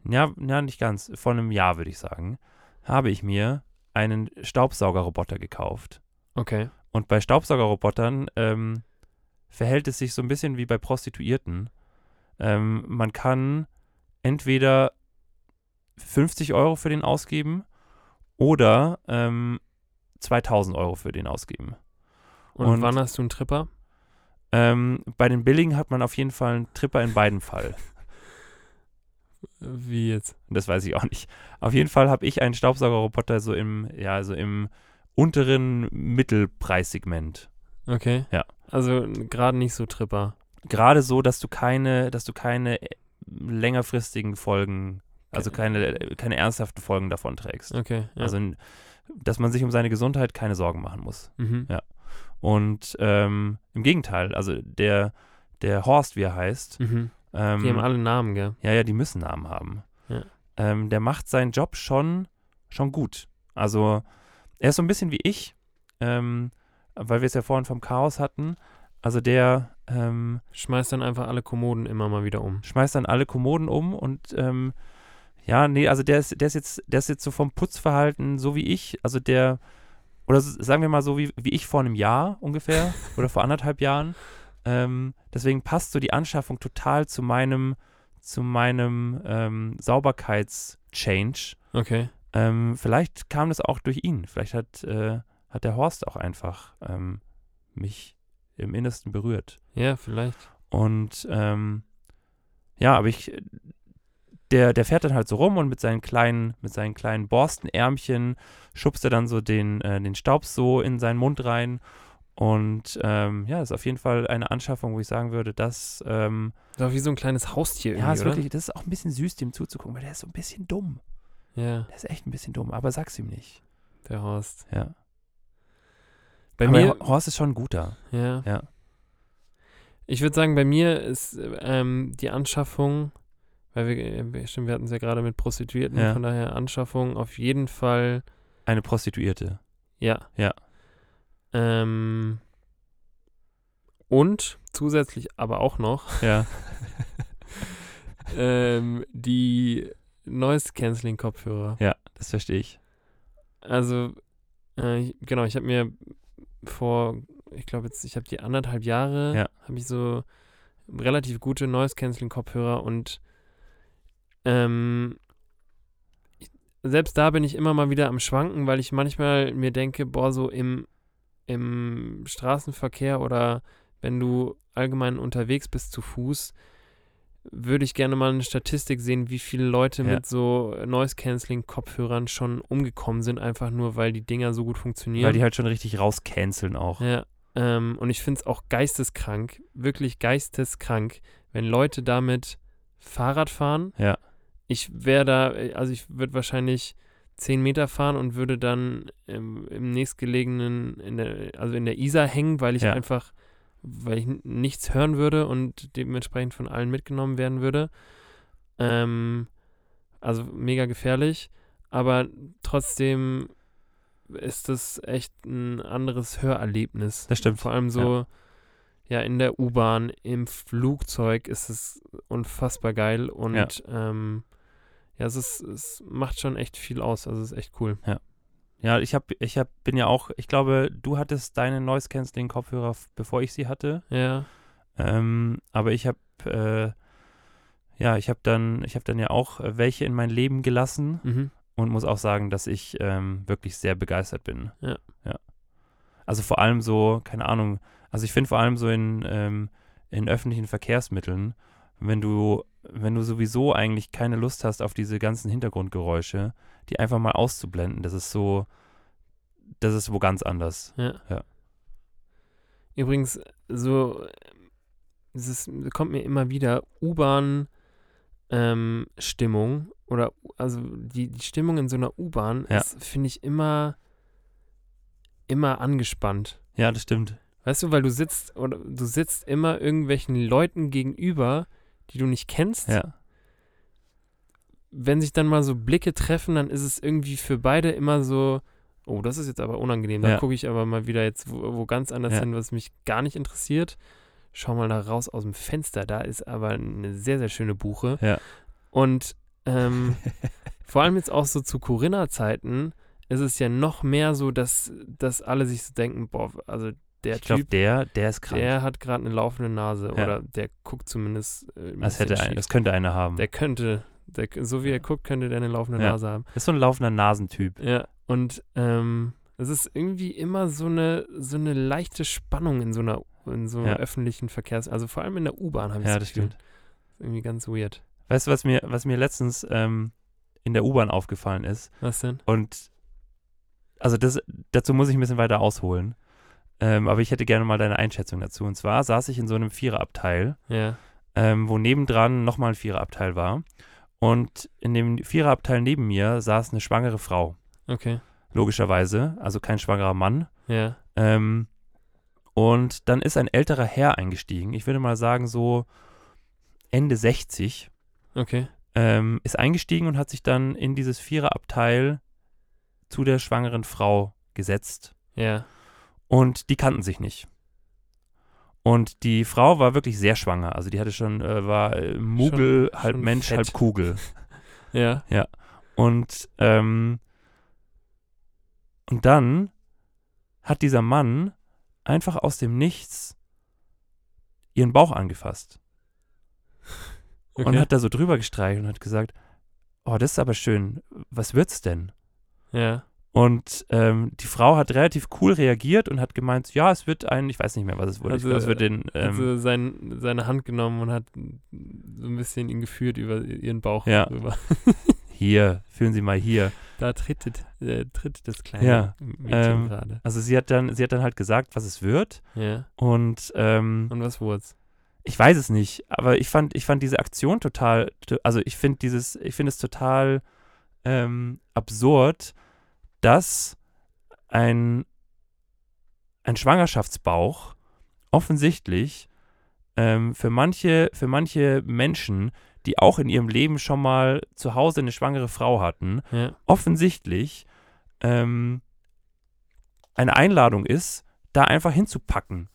ja, ja, nicht ganz, vor einem Jahr würde ich sagen, habe ich mir einen Staubsaugerroboter gekauft. Okay. Und bei Staubsaugerrobotern ähm, verhält es sich so ein bisschen wie bei Prostituierten. Ähm, man kann entweder 50 Euro für den ausgeben oder ähm, 2000 Euro für den ausgeben. Und, Und- wann hast du einen Tripper? Ähm, bei den billigen hat man auf jeden Fall einen Tripper in beiden Fall. Wie jetzt? Das weiß ich auch nicht. Auf jeden Fall habe ich einen Staubsaugerroboter so im, ja, so im unteren Mittelpreissegment. Okay. Ja. Also gerade nicht so Tripper. Gerade so, dass du keine, dass du keine äh, längerfristigen Folgen, also keine, keine ernsthaften Folgen davon trägst. Okay. Ja. Also, dass man sich um seine Gesundheit keine Sorgen machen muss. mhm. ja. Und ähm, im Gegenteil, also der, der Horst, wie er heißt, Mhm. ähm, Die haben alle Namen, gell? Ja, ja, die müssen Namen haben. Ja. Ähm, der macht seinen Job schon, schon gut. Also, er ist so ein bisschen wie ich, ähm, weil wir es ja vorhin vom Chaos hatten. Also, der ähm, Schmeißt dann einfach alle Kommoden immer mal wieder um. schmeißt dann alle Kommoden um und ähm, ja, nee, also der ist, der ist jetzt, der ist jetzt so vom Putzverhalten so wie ich. Also der, oder sagen wir mal so wie, wie ich vor einem Jahr ungefähr [LAUGHS] oder vor anderthalb Jahren. Ähm, deswegen passt so die Anschaffung total zu meinem, zu meinem ähm, Sauberkeits-Change. Okay. Ähm, vielleicht kam das auch durch ihn. Vielleicht hat, äh, hat der Horst auch einfach ähm, mich im Innersten berührt. Ja, vielleicht. Und ähm, ja, aber ich, der, der fährt dann halt so rum und mit seinen kleinen, mit seinen kleinen Borstenärmchen schubst er dann so den, äh, den Staub so in seinen Mund rein. Und ähm, ja, das ist auf jeden Fall eine Anschaffung, wo ich sagen würde, dass ähm, Das ist wie so ein kleines Haustier ja, irgendwie, ist wirklich, das ist auch ein bisschen süß, dem zuzugucken, weil der ist so ein bisschen dumm. Ja, Der ist echt ein bisschen dumm, aber sag's ihm nicht. der Horst. Ja. Bei aber mir, Ho- Horst ist schon ein guter. ja. Ja. Ich würde sagen, bei mir ist ähm, die Anschaffung, weil wir, äh, wir- stimmt, wir hatten es ja gerade mit Prostituierten, Ja. von daher Anschaffung auf jeden Fall, Eine Prostituierte. ja. Ja. Ähm, und zusätzlich aber auch noch [LAUGHS] Ja. ähm, die Noise-Canceling-Kopfhörer. ja, das verstehe ich. Also, äh, ich- genau, ich habe mir vor, ich glaube jetzt, ich habe die anderthalb Jahre, Ja. habe ich so relativ gute Noise-Canceling-Kopfhörer und ähm, ich, selbst da bin ich immer mal wieder am Schwanken, weil ich manchmal mir denke, boah, so im, im Straßenverkehr oder wenn du allgemein unterwegs bist zu Fuß, würde ich gerne mal eine Statistik sehen, wie viele Leute Ja. mit so Noise-Canceling-Kopfhörern schon umgekommen sind, einfach nur, weil die Dinger so gut funktionieren. Weil die halt schon richtig rauscanceln auch. Ja, ähm, und ich finde es auch geisteskrank, wirklich geisteskrank, wenn Leute damit Fahrrad fahren. Ja. Ich wäre da, also ich würde wahrscheinlich 10 Meter fahren und würde dann im, im nächstgelegenen, in der, also in der Isar hängen, weil ich Ja. einfach, weil ich nichts hören würde und dementsprechend von allen mitgenommen werden würde. Ähm, also mega gefährlich, aber trotzdem ist das echt ein anderes Hörerlebnis. Das stimmt. Vor allem so, ja, in der U-Bahn, im Flugzeug ist es unfassbar geil und Ja. ähm, ja, es, ist, es macht schon echt viel aus. Also es ist echt cool. Ja, ich hab, ich hab, bin ja auch, ich glaube, du hattest deine Noise Cancelling Kopfhörer, bevor ich sie hatte. Ja, Ähm, aber ich habe, äh, ja, ich habe dann, ich habe dann ja auch äh, welche in mein Leben gelassen mhm. und muss auch sagen, dass ich ähm, wirklich sehr begeistert bin. Ja. ja. Also vor allem so, keine Ahnung, also ich finde vor allem so in, ähm, in öffentlichen Verkehrsmitteln, wenn du, wenn du sowieso eigentlich keine Lust hast auf diese ganzen Hintergrundgeräusche, die einfach mal auszublenden, das ist so, das ist wo ganz anders. Ja. Ja. Übrigens, so, es ist, kommt mir immer wieder U-Bahn-Stimmung oder, also die, die Stimmung in so einer U-Bahn Ja. ist, finde ich, immer, immer angespannt. Ja, das stimmt. Weißt du, weil du sitzt oder du sitzt immer irgendwelchen Leuten gegenüber, die du nicht kennst. Ja. Wenn sich dann mal so Blicke treffen, dann ist es irgendwie für beide immer so, oh, das ist jetzt aber unangenehm. Da Ja. gucke ich aber mal wieder jetzt wo, wo ganz anders Ja. hin, was mich gar nicht interessiert. Schau mal da raus aus dem Fenster. Da ist aber eine sehr, sehr schöne Buche. Ja. Und ähm, [LAUGHS] vor allem jetzt auch so zu Corinna-Zeiten ist es ja noch mehr so, dass, dass alle sich so denken, boah, also der Ich glaube, Typ, der, der ist krank. der hat gerade eine laufende Nase Ja. oder der guckt zumindest äh, das, hätte ein, das könnte einer haben. Der könnte, der, so wie er guckt, könnte der eine laufende Ja. Nase haben. das ist so ein laufender Nasentyp. Ja, und ähm, es ist irgendwie immer so eine, so eine leichte Spannung in so einer, in so Ja. öffentlichen Verkehrs-, also vor allem in der U-Bahn habe ich Ja, das stimmt. Irgendwie ganz weird. Weißt du, was mir, was mir letztens ähm, in der U-Bahn aufgefallen ist? Was denn? Und also das, dazu muss ich ein bisschen weiter ausholen. Ähm, aber ich hätte gerne mal deine Einschätzung dazu. Und zwar saß ich in so einem Viererabteil, Ja, ähm, wo nebendran nochmal ein Viererabteil war. Und in dem Viererabteil neben mir saß eine schwangere Frau. okay. Logischerweise, also kein schwangerer Mann. Ja, Ähm, und dann ist ein älterer Herr eingestiegen. Ich würde mal sagen, so Ende 60. okay. ähm, ist eingestiegen und hat sich dann in dieses Viererabteil zu der schwangeren Frau gesetzt. Ja, Und die kannten sich nicht. Und die Frau war wirklich sehr schwanger. Also die hatte schon, äh, war äh, Mugel, Schon- halb schon Mensch, fett. halb Kugel. [LAUGHS] ja, Und, ähm, und dann hat dieser Mann einfach aus dem Nichts ihren Bauch angefasst. [LAUGHS] okay. Und hat da so drüber gestreichelt und hat gesagt, oh, das ist aber schön. Was wird's denn? ja, Und ähm, die Frau hat relativ cool reagiert und hat gemeint, ja, es wird ein, ich weiß nicht mehr, was es wurde. Also, ich es wird den, ähm, also sein, seine Hand genommen und hat so ein bisschen ihn geführt über ihren Bauch Ja. rüber. [LAUGHS] hier, fühlen Sie mal hier. Da tritt, äh, tritt das kleine Ja, Mädchen ähm, gerade. Also sie hat dann, sie hat dann halt gesagt, was es wird. Ja. Und ähm, Und was wurd's? ich weiß es nicht, aber ich fand, ich fand diese Aktion total, also ich finde dieses, ich finde es total ähm, absurd, dass ein, ein Schwangerschaftsbauch offensichtlich ähm, für manche, für manche Menschen, die auch in ihrem Leben schon mal zu Hause eine schwangere Frau hatten, Ja. offensichtlich ähm, eine Einladung ist, da einfach hinzupacken.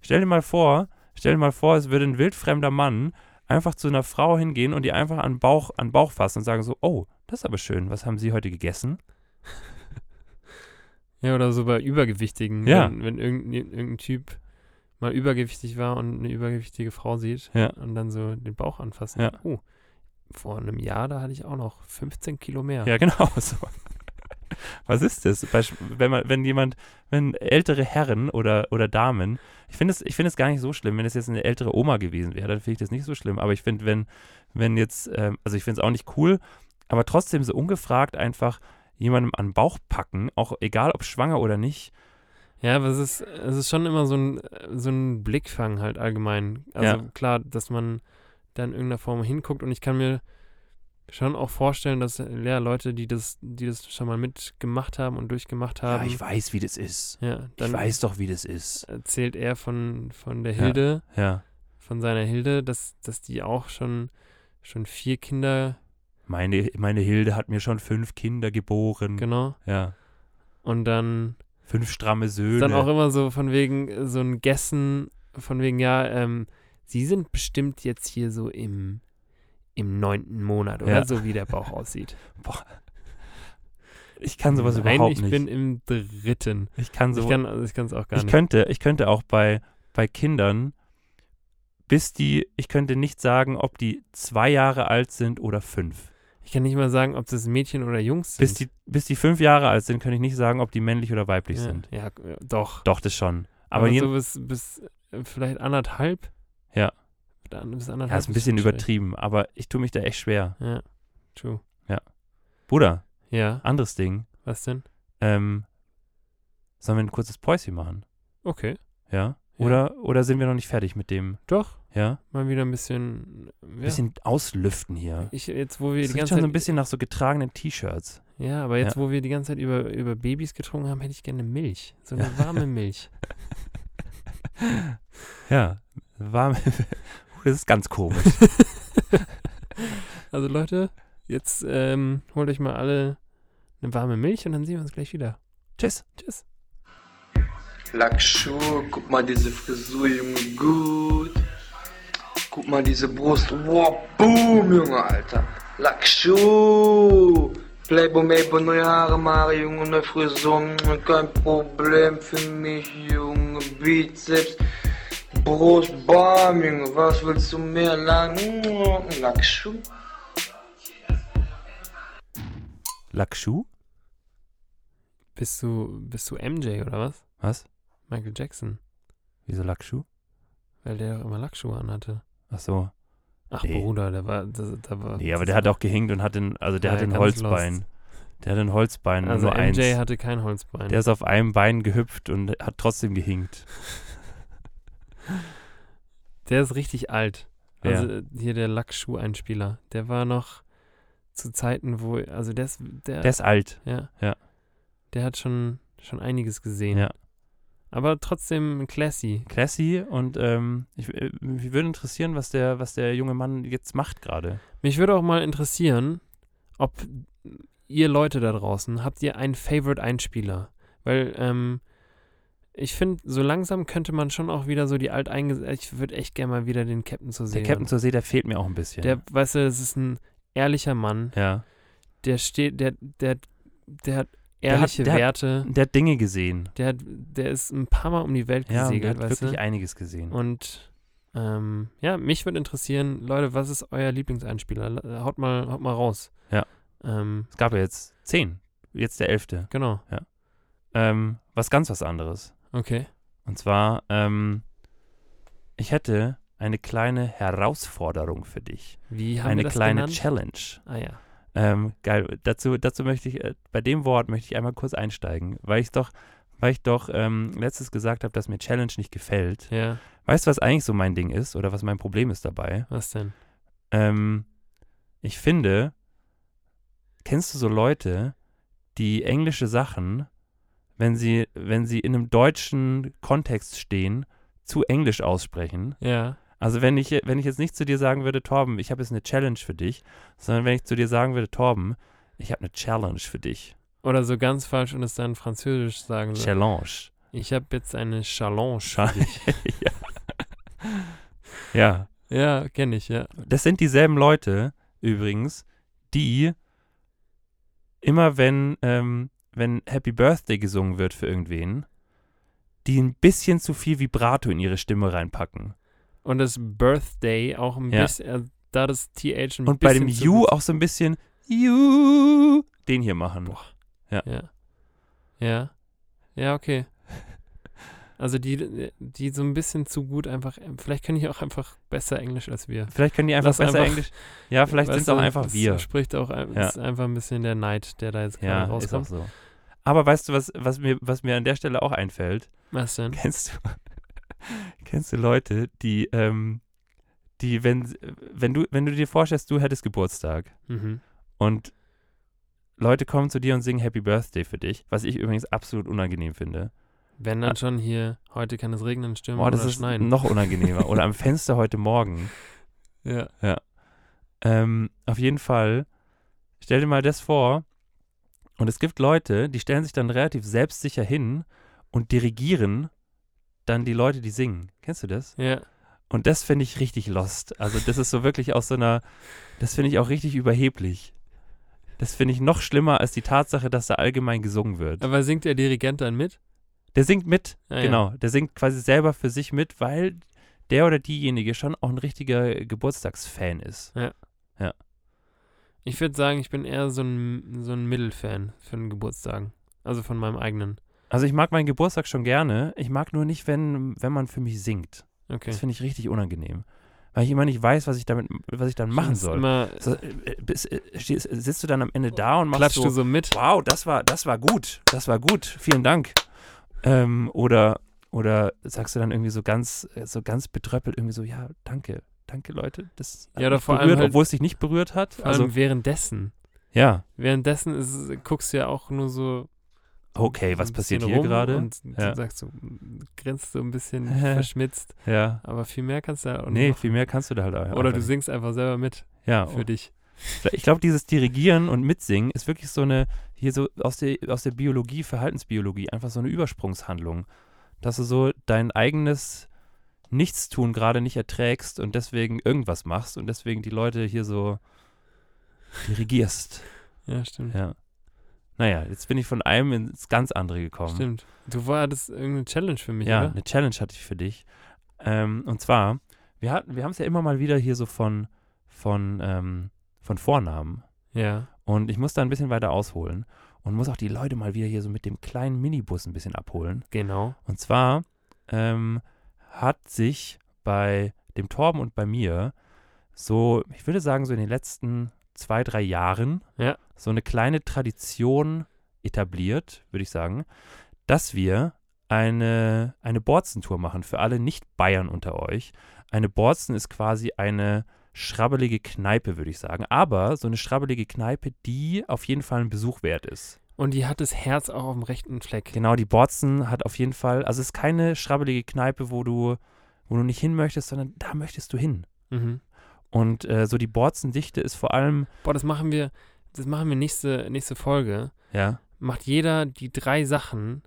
Stell dir mal vor, stell dir mal vor, es würde ein wildfremder Mann einfach zu einer Frau hingehen und die einfach an Bauch, an Bauch fassen und sagen so, oh, das ist aber schön, was haben Sie heute gegessen? Ja, oder so bei Übergewichtigen. Ja. Wenn, wenn irgendein, irgendein Typ mal übergewichtig war und eine übergewichtige Frau sieht Ja. und dann so den Bauch anfasst. Ja. Oh, vor einem Jahr, da hatte ich auch noch 15 Kilo mehr. Ja, genau. [LAUGHS] So. Was ist das? Wenn, man, wenn jemand, wenn ältere Herren oder, oder Damen, ich finde es, es gar nicht so schlimm, wenn es jetzt eine ältere Oma gewesen wäre, dann finde ich das nicht so schlimm. Aber ich finde, wenn, wenn jetzt, ähm, also ich finde es auch nicht cool, aber trotzdem so ungefragt einfach jemandem an den Bauch packen, auch egal ob schwanger oder nicht. Ja, aber es ist, es ist schon immer so ein, so ein Blickfang halt allgemein. Also Ja. klar, dass man da in irgendeiner Form hinguckt und ich kann mir schon auch vorstellen, dass ja, Leute, die das, die das schon mal mitgemacht haben und durchgemacht haben, weiß, wie das ist. ja, dann doch, wie das ist. erzählt er von, von der Ja. Hilde, Ja. von seiner Hilde, dass, dass die auch schon, schon vier Kinder, Meine, meine Hilde hat mir schon fünf Kinder geboren. genau, Ja. und dann Fünf stramme Söhne. dann auch immer so von wegen so ein Gessen, von wegen, ja, ähm, sie sind bestimmt jetzt hier so im, im neunten Monat oder Ja. so, wie der Bauch aussieht. [LAUGHS] ich kann sowas Nein, überhaupt ich nicht. bin im dritten. ich kann so Ich kann also ich kann es auch gar ich nicht. könnte, ich könnte auch bei, bei Kindern, bis die, ich könnte nicht sagen, ob die zwei Jahre alt sind oder fünf. Ich kann nicht mal sagen, ob das Mädchen oder Jungs sind. Bis die, bis die fünf Jahre alt sind, kann ich nicht sagen, ob die männlich oder weiblich ja, sind. Ja, doch. Doch, das schon. Aber, Aber so bis, bis äh, vielleicht anderthalb. Ja. Dann Bis anderthalb ja, ist ein bisschen übertrieben, aber ich tue mich da echt schwer. Ja, true. Bruder, Ja, anderes Ding. was denn? Ähm, sollen wir ein kurzes Päuschen machen? Okay. Ja? Ja. Oder, oder sind wir noch nicht fertig mit dem? Doch, Ja? mal wieder ein bisschen. Ja. Bisschen auslüften hier. Ich, jetzt, wo wir Es die ganze schon Zeit. so ein bisschen nach so getragenen T-Shirts. ja, aber jetzt, Ja. wo wir die ganze Zeit über, über Babys getrunken haben, hätte ich gerne Milch. So eine warme Milch. [LAUGHS] Ja, warm. [LAUGHS] das ist ganz komisch. [LAUGHS] Also Leute, jetzt ähm, holt euch mal alle eine warme Milch und dann sehen wir uns gleich wieder. Tschüss. Tschüss. Lackschuhe, guck mal diese Frisur, Junge, gut. Guck mal diese Brust, wow, boom, Junge, Alter. Lackschuhe, Playboy, Maple, neue Haare, Mare, Junge, neue Frisur, kein Problem für mich, Junge, Bizeps, Brust, bam, Junge, was willst du mehr, lang, Lackschuhe. Lackschuh? Bist du, bist du MJ oder was? Was? Michael Jackson. Wieso Lackschuh? Weil der doch immer Lackschuhe anhatte. Ach so. Ach Nee. Bruder, der war, das, da war. Nee, aber der hat auch gehinkt und hat den, also der Ja, hat ganz Holzbein. lost. Der hat ein Holzbein, also nur MJ eins. hatte kein Holzbein. Der ist auf einem Bein gehüpft und hat trotzdem gehinkt. [LAUGHS] Der ist richtig alt. Also äh, hier der Lackschuh-Einspieler. Der war noch zu Zeiten, wo, also der ist, der, Der ist alt. ja. Ja. Der hat schon, schon einiges gesehen. Ja. Aber trotzdem classy. Classy und ähm, ich, äh, mich würde interessieren, was der, was der junge Mann jetzt macht gerade. Mich würde auch mal interessieren, ob ihr Leute da draußen, habt ihr einen Favorite-Einspieler? Weil, ähm, ich finde, so langsam könnte man schon auch wieder so die alteinges... Ich würde echt gerne mal wieder den Captain zu Der sehen. Captain zur See, der fehlt mir auch ein bisschen. Der, weißt du, das ist ein ehrlicher Mann. ja. Der steht, der, der, der hat Der hat- ehrliche der hat- Werte. Der hat Dinge gesehen. Der, hat, der ist ein paar Mal um die Welt Ja, und der gesegelt, hat wirklich du? einiges gesehen. Und ähm, ja, mich würde interessieren, Leute, was ist euer Lieblingseinspieler? La- Haut mal, haut mal raus. Ja. Ähm, es gab ja jetzt zehn. Jetzt der elfte. genau. Ähm, was ganz was anderes. Okay. Und zwar, ähm, ich hätte eine kleine Herausforderung für dich. Wie haben eine wir das kleine genannt? Challenge. Ah ja. Ähm, geil. Dazu, dazu möchte ich, äh, bei dem Wort möchte ich einmal kurz einsteigen, weil ich doch, weil ich doch ähm, letztes gesagt habe, dass mir Challenge nicht gefällt. Ja, Weißt du, was eigentlich so mein Ding ist oder was mein Problem ist dabei? was denn? Ähm, ich finde, kennst du so Leute, die englische Sachen, wenn sie, wenn sie in einem deutschen Kontext stehen, zu englisch aussprechen? Ja. Also wenn ich, wenn ich jetzt nicht zu dir sagen würde, Torben, ich habe jetzt eine Challenge für dich, sondern wenn ich zu dir sagen würde, Torben, ich habe eine Challenge für dich. Oder so ganz falsch und es dann französisch sagen. So. Challenge. Ich habe jetzt eine Challenge. Für dich. [LAUGHS] ja. ja, ja, kenne ich, ja. das sind dieselben Leute übrigens, die immer wenn, ähm, wenn Happy Birthday gesungen wird für irgendwen, die ein bisschen zu viel Vibrato in ihre Stimme reinpacken. Und das Birthday auch ein Ja. bisschen, äh, da das TH ein Und bei dem bisschen You gut- auch so ein bisschen You den hier machen. Boah. Ja. Ja. Ja. Ja, okay. Also die, die so ein bisschen zu gut einfach, vielleicht können die auch einfach besser Englisch als wir. Vielleicht können die einfach Lass besser einfach- Englisch. Ja, vielleicht sind es auch einfach das wir. spricht auch, ein- Ja. ist einfach ein bisschen der Neid, der da jetzt Ja, gerade ist auch rauskommt. so. Aber weißt du, was, was, mir, was mir an der Stelle auch einfällt? Was denn? Kennst du, [LAUGHS] kennst du Leute, die, ähm, die, wenn, wenn du, wenn du dir vorstellst, du hättest Geburtstag Mhm. und Leute kommen zu dir und singen Happy Birthday für dich, was ich übrigens absolut unangenehm finde. Wenn dann schon hier, heute kann es regnen, stürmen Boah, das oder ist schneien. noch unangenehmer. Oder am [LAUGHS] Fenster heute Morgen. ja. Ähm, auf jeden Fall, stell dir mal das vor. Und es gibt Leute, die stellen sich dann relativ selbstsicher hin und dirigieren dann die Leute, die singen. Kennst du das? Ja. Und das finde ich richtig lost. Also das ist so wirklich aus so einer, das finde ich auch richtig überheblich. Das finde ich noch schlimmer als die Tatsache, dass da allgemein gesungen wird. Aber singt der Dirigent dann mit? Der singt mit, Ah, ja. genau. Der singt quasi selber für sich mit, weil der oder diejenige schon auch ein richtiger Geburtstagsfan ist. Ich würde sagen, ich bin eher so ein, so ein Mittelfan für einen Geburtstag. Also von meinem eigenen. Also ich mag meinen Geburtstag schon gerne. Ich mag nur nicht, wenn, wenn man für mich singt. Okay. Das finde ich richtig unangenehm. Weil ich immer nicht weiß, was ich damit, was ich dann machen soll. Immer, So, äh, bist, äh, sitzt du dann am Ende da und machst klatschst so, du so mit? wow, das war, das war gut, das war gut, vielen Dank. Ähm, oder, oder sagst du dann irgendwie so ganz, äh, so ganz betröppelt irgendwie so, ja, danke, danke Leute, das hat Ja, mich vor berührt, halt- obwohl es dich nicht berührt hat. Vor Also, währenddessen. ja, Währenddessen ist, guckst du ja auch nur so. Okay, was passiert hier gerade? Und Ja. du sagst so, grinst so ein bisschen [LAUGHS] verschmitzt. Ja, Aber viel mehr kannst du ja auch nee, machen. viel mehr kannst du da halt auch Oder du singst einfach selber mit ja, für dich. Ich glaube, dieses Dirigieren und Mitsingen ist wirklich so eine, hier so aus der, aus der Biologie, Verhaltensbiologie, einfach so eine Übersprungshandlung. Dass du so dein eigenes Nichtstun gerade nicht erträgst und deswegen irgendwas machst und deswegen die Leute hier so dirigierst. Ja, stimmt. Ja. Naja, jetzt bin ich von einem ins ganz andere gekommen. Stimmt. Du war das irgendeine Challenge für mich, Ja, oder? eine Challenge hatte ich für dich. Ähm, und zwar, wir hatten, wir haben es ja immer mal wieder hier so von, von, ähm, von Vornamen. Ja. Und ich muss da ein bisschen weiter ausholen und muss auch die Leute mal wieder hier so mit dem kleinen Minibus ein bisschen abholen. Genau. Und zwar ähm, hat sich bei dem Torben und bei mir so, ich würde sagen, so in den letzten zwei, drei Jahren Ja. so eine kleine Tradition etabliert, würde ich sagen, dass wir eine, eine Borzentour machen für alle Nicht-Bayern unter euch. Eine Borzen ist quasi eine schrabbelige Kneipe, würde ich sagen. Aber so eine schrabbelige Kneipe, die auf jeden Fall ein Besuch wert ist. Und die hat das Herz auch auf dem rechten Fleck. Genau, die Borzen hat auf jeden Fall, also es ist keine schrabbelige Kneipe, wo du, wo du nicht hin möchtest, sondern da möchtest du hin. Mhm. Und äh, so die Borzendichte ist vor allem, Boah, das machen wir, das machen wir nächste, nächste Folge. ja, Macht jeder die drei Sachen,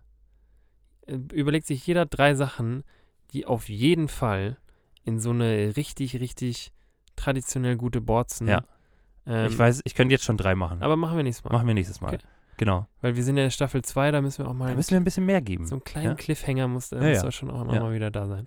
äh, überlegt sich jeder drei Sachen, die auf jeden Fall in so eine richtig, richtig traditionell gute Borzen. Ja. Ähm, ich weiß, ich könnte jetzt schon drei machen. Aber machen wir nächstes Mal. Machen wir nächstes Mal. Okay. Genau. Weil wir sind ja in Staffel 2, da müssen wir auch mal Da müssen wir ein bisschen mehr geben. so einen kleinen ja. Cliffhanger muss, äh, Ja, muss ja. da schon auch immer Ja. mal wieder da sein.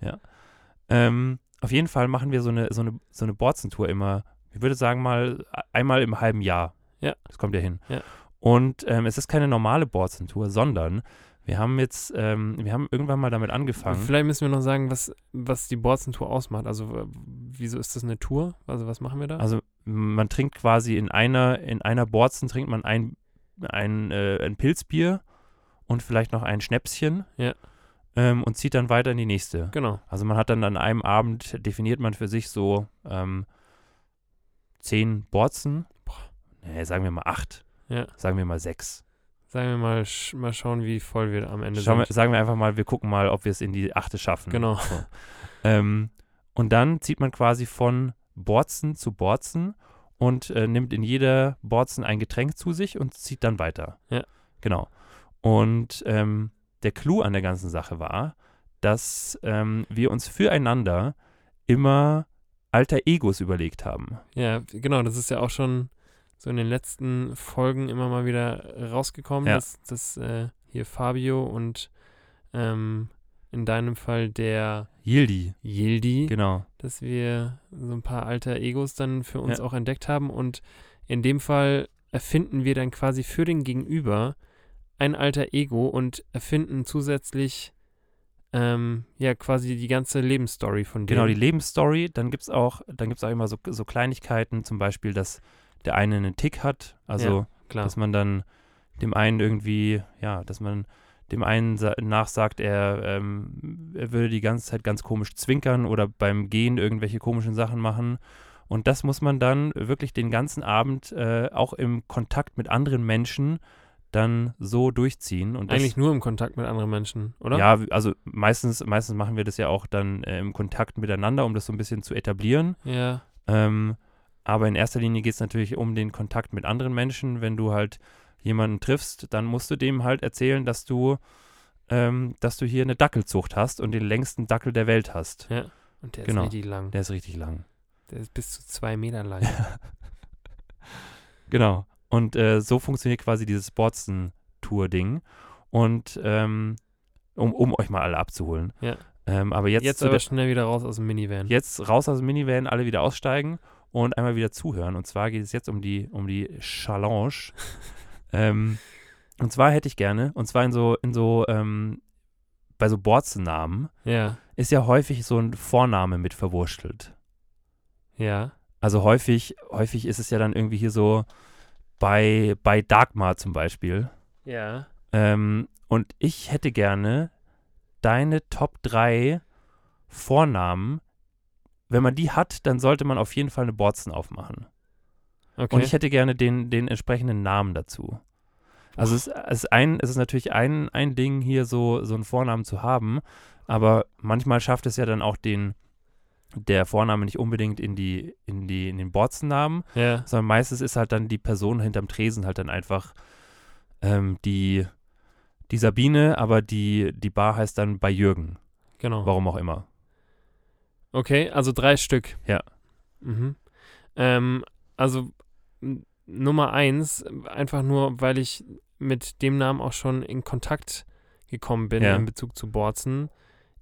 Ähm, auf jeden Fall machen wir so eine, so eine, so eine Borzentour immer, ich würde sagen mal einmal im halben Jahr. Ja. Das kommt ja hin. Ja. Und ähm, es ist keine normale Borzentour, sondern wir haben jetzt, ähm, wir haben irgendwann mal damit angefangen. Vielleicht müssen wir noch sagen, was, was die Borzentour ausmacht. Also, wieso ist das eine Tour? Also, was machen wir da? Also man trinkt quasi in einer, in einer Borzen trinkt man ein, ein, äh, ein Pilzbier und vielleicht noch ein Schnäpschen. Ja. Ähm, und zieht dann weiter in die nächste. genau. Also man hat dann an einem Abend, definiert man für sich so ähm, zehn Borzen. Nee, sagen wir mal acht. Ja. Sagen wir mal sechs. Sagen wir mal, sch mal schauen, wie voll wir am Ende Schauen wir, sind. sagen wir einfach mal, wir gucken mal, ob wir es in die achte schaffen. Genau. So. Ähm, und dann zieht man quasi von Borzen zu Borzen und äh, nimmt in jeder Borzen ein Getränk zu sich und zieht dann weiter. Ja. Genau. Und ähm, der Clou an der ganzen Sache war, dass ähm, wir uns füreinander immer alter Egos überlegt haben. Ja, genau. Das ist ja auch schon so in den letzten Folgen immer mal wieder rausgekommen, Ja. dass, dass äh, hier Fabio und ähm, in deinem Fall der Yildi. Yildi, Genau. dass wir so ein paar alter Egos dann für uns Ja. auch entdeckt haben. Und in dem Fall erfinden wir dann quasi für den Gegenüber ein alter Ego und erfinden zusätzlich ähm, ja quasi die ganze Lebensstory von dem. Genau, die Lebensstory. Dann gibt es auch, dann gibt's auch immer so, so Kleinigkeiten, zum Beispiel, dass der eine einen Tick hat. Also Klar. dass man dann dem einen irgendwie, ja, dass man dem einen sa- nachsagt, er, ähm, er würde die ganze Zeit ganz komisch zwinkern oder beim Gehen irgendwelche komischen Sachen machen. Und das muss man dann wirklich den ganzen Abend äh, auch im Kontakt mit anderen Menschen dann so durchziehen. Und das, Eigentlich nur im Kontakt mit anderen Menschen, oder? Ja, also meistens, meistens machen wir das ja auch dann äh, im Kontakt miteinander, um das so ein bisschen zu etablieren. Ja, Ähm, aber in erster Linie geht es natürlich um den Kontakt mit anderen Menschen. Wenn du halt jemanden triffst, dann musst du dem halt erzählen, dass du, ähm, dass du hier eine Dackelzucht hast und den längsten Dackel der Welt hast. ja. Und der Genau. ist richtig lang. Der ist richtig lang. Der ist bis zu zwei Meter lang. [LAUGHS] Genau. Und äh, so funktioniert quasi dieses Boston-Tour-Ding. Und ähm, um, um euch mal alle abzuholen. Ja. Ähm, aber jetzt, Jetzt aber schnell wieder raus aus dem Minivan. jetzt raus aus dem Minivan, alle wieder aussteigen und einmal wieder zuhören. Und zwar geht es jetzt um die, um die Challenge. [LAUGHS] ähm, und zwar hätte ich gerne, und zwar in so, in so, ähm, bei so Borzennamen Ja. ist ja häufig so ein Vorname mit verwurschtelt. Ja. Also häufig, häufig ist es ja dann irgendwie hier so bei, bei Dagmar zum Beispiel. Ja. Ähm, und ich hätte gerne deine Top 3 Vornamen. Wenn man die hat, dann sollte man auf jeden Fall eine Borzen aufmachen. Okay. Und ich hätte gerne den, den entsprechenden Namen dazu. Also es, es, ist ein, es ist natürlich ein, ein Ding, hier so, so einen Vornamen zu haben, aber manchmal schafft es ja dann auch den, der Vorname nicht unbedingt in die, in die, in den Borzennamen, ja. sondern meistens ist halt dann die Person hinterm Tresen halt dann einfach ähm, die, die Sabine, aber die, die Bar heißt dann bei Jürgen. Genau. Warum auch immer. Okay, also drei Stück. Ja. Mhm. Ähm, also Nummer eins, einfach nur, weil ich mit dem Namen auch schon in Kontakt gekommen bin Ja. in Bezug zu Borzen,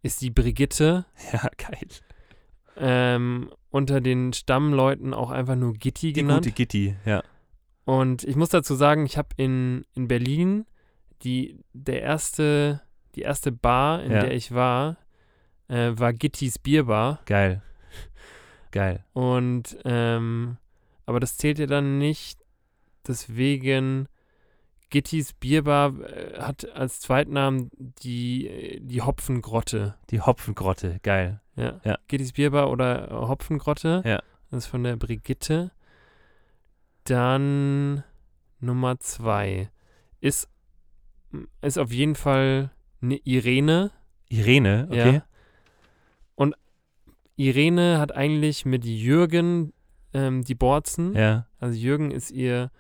ist die Brigitte. Ja, geil. Ähm, unter den Stammleuten auch einfach nur Gitti Die genannt. gute Gitti, ja. Und ich muss dazu sagen, ich habe in, in Berlin die, der erste, die erste Bar, in Ja. der ich war, äh, war Gittis Bierbar. Geil. Geil. Und ähm, aber das zählt ja dann nicht. Deswegen Gittis Bierbar äh, hat als Zweitnamen die, äh, die Hopfengrotte. Die Hopfengrotte, geil. Ja. Ja. Gittis Bierbar oder Hopfengrotte. Ja. Das ist von der Brigitte. Dann Nummer zwei ist, ist auf jeden Fall eine Irene. Irene, okay. Ja. Und Irene hat eigentlich mit Jürgen ähm, die Borzen. Ja. Also Jürgen ist ihr,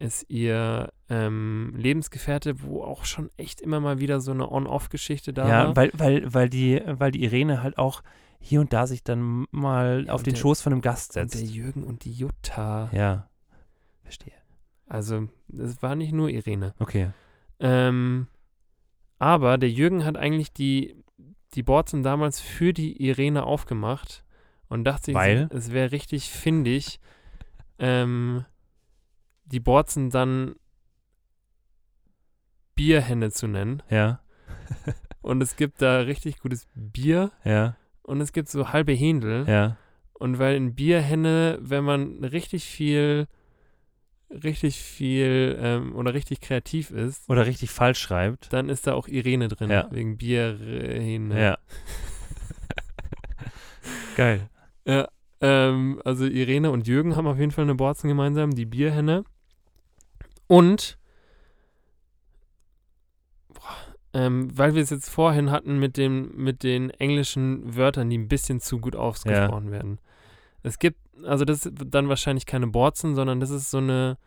ist ihr ähm, Lebensgefährte, wo auch schon echt immer mal wieder so eine On-Off-Geschichte da Ja, war. weil, weil, weil, die, weil die Irene halt auch hier und da sich dann mal Ja, auf den der- Schoß von einem Gast und der setzt. Jürgen und die Jutta. Ja. Verstehe. Also, das war nicht nur Irene. Okay. Ähm, aber der Jürgen hat eigentlich die, die Borzen damals für die Irene aufgemacht und dachte sich, es wäre richtig findig, [LAUGHS] ähm, die Borzen dann Bierhenne zu nennen. Ja. [LAUGHS] Und es gibt da richtig gutes Bier Ja. und es gibt so halbe Händel. Ja. Und weil in Bierhenne, wenn man richtig viel, richtig viel ähm, oder richtig kreativ ist, Oder richtig falsch schreibt. dann ist da auch Irene drin, Ja. wegen Bierhenne. Ja. [LAUGHS] geil. Ja, ähm, also Irene und Jürgen haben auf jeden Fall eine Borzen gemeinsam, die Bierhenne. Und ähm, weil wir es jetzt vorhin hatten mit, dem, mit den englischen Wörtern, die ein bisschen zu gut ausgesprochen werden. Es gibt, also das ist dann wahrscheinlich keine Borzen, sondern das ist so eine,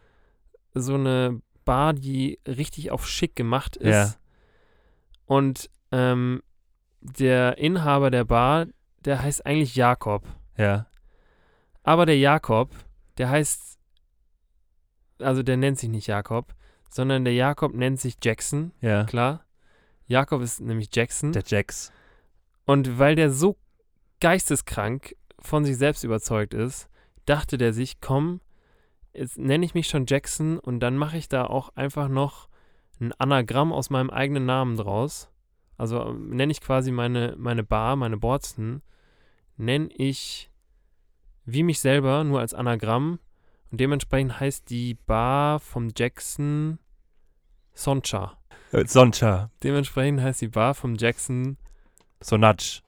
so eine Bar, die richtig auf schick gemacht ist. Ja. Und ähm, der Inhaber der Bar, der heißt eigentlich Jakob. Ja. Aber der Jakob, der heißt, also der nennt sich nicht Jakob, sondern der Jakob nennt sich Jackson, Ja. klar. Jakob ist nämlich Jackson. Der Jax. Und weil der so geisteskrank von sich selbst überzeugt ist, dachte der sich, komm, jetzt nenne ich mich schon Jackson und dann mache ich da auch einfach noch ein Anagramm aus meinem eigenen Namen draus. Also ähm, nenne ich quasi meine, meine Bar, meine Borsten, nenne ich wie mich selber, nur als Anagramm. Und dementsprechend heißt die Bar vom Jackson Soncha. Äh, Soncha. Dementsprechend heißt die Bar vom Jackson Sonatsch.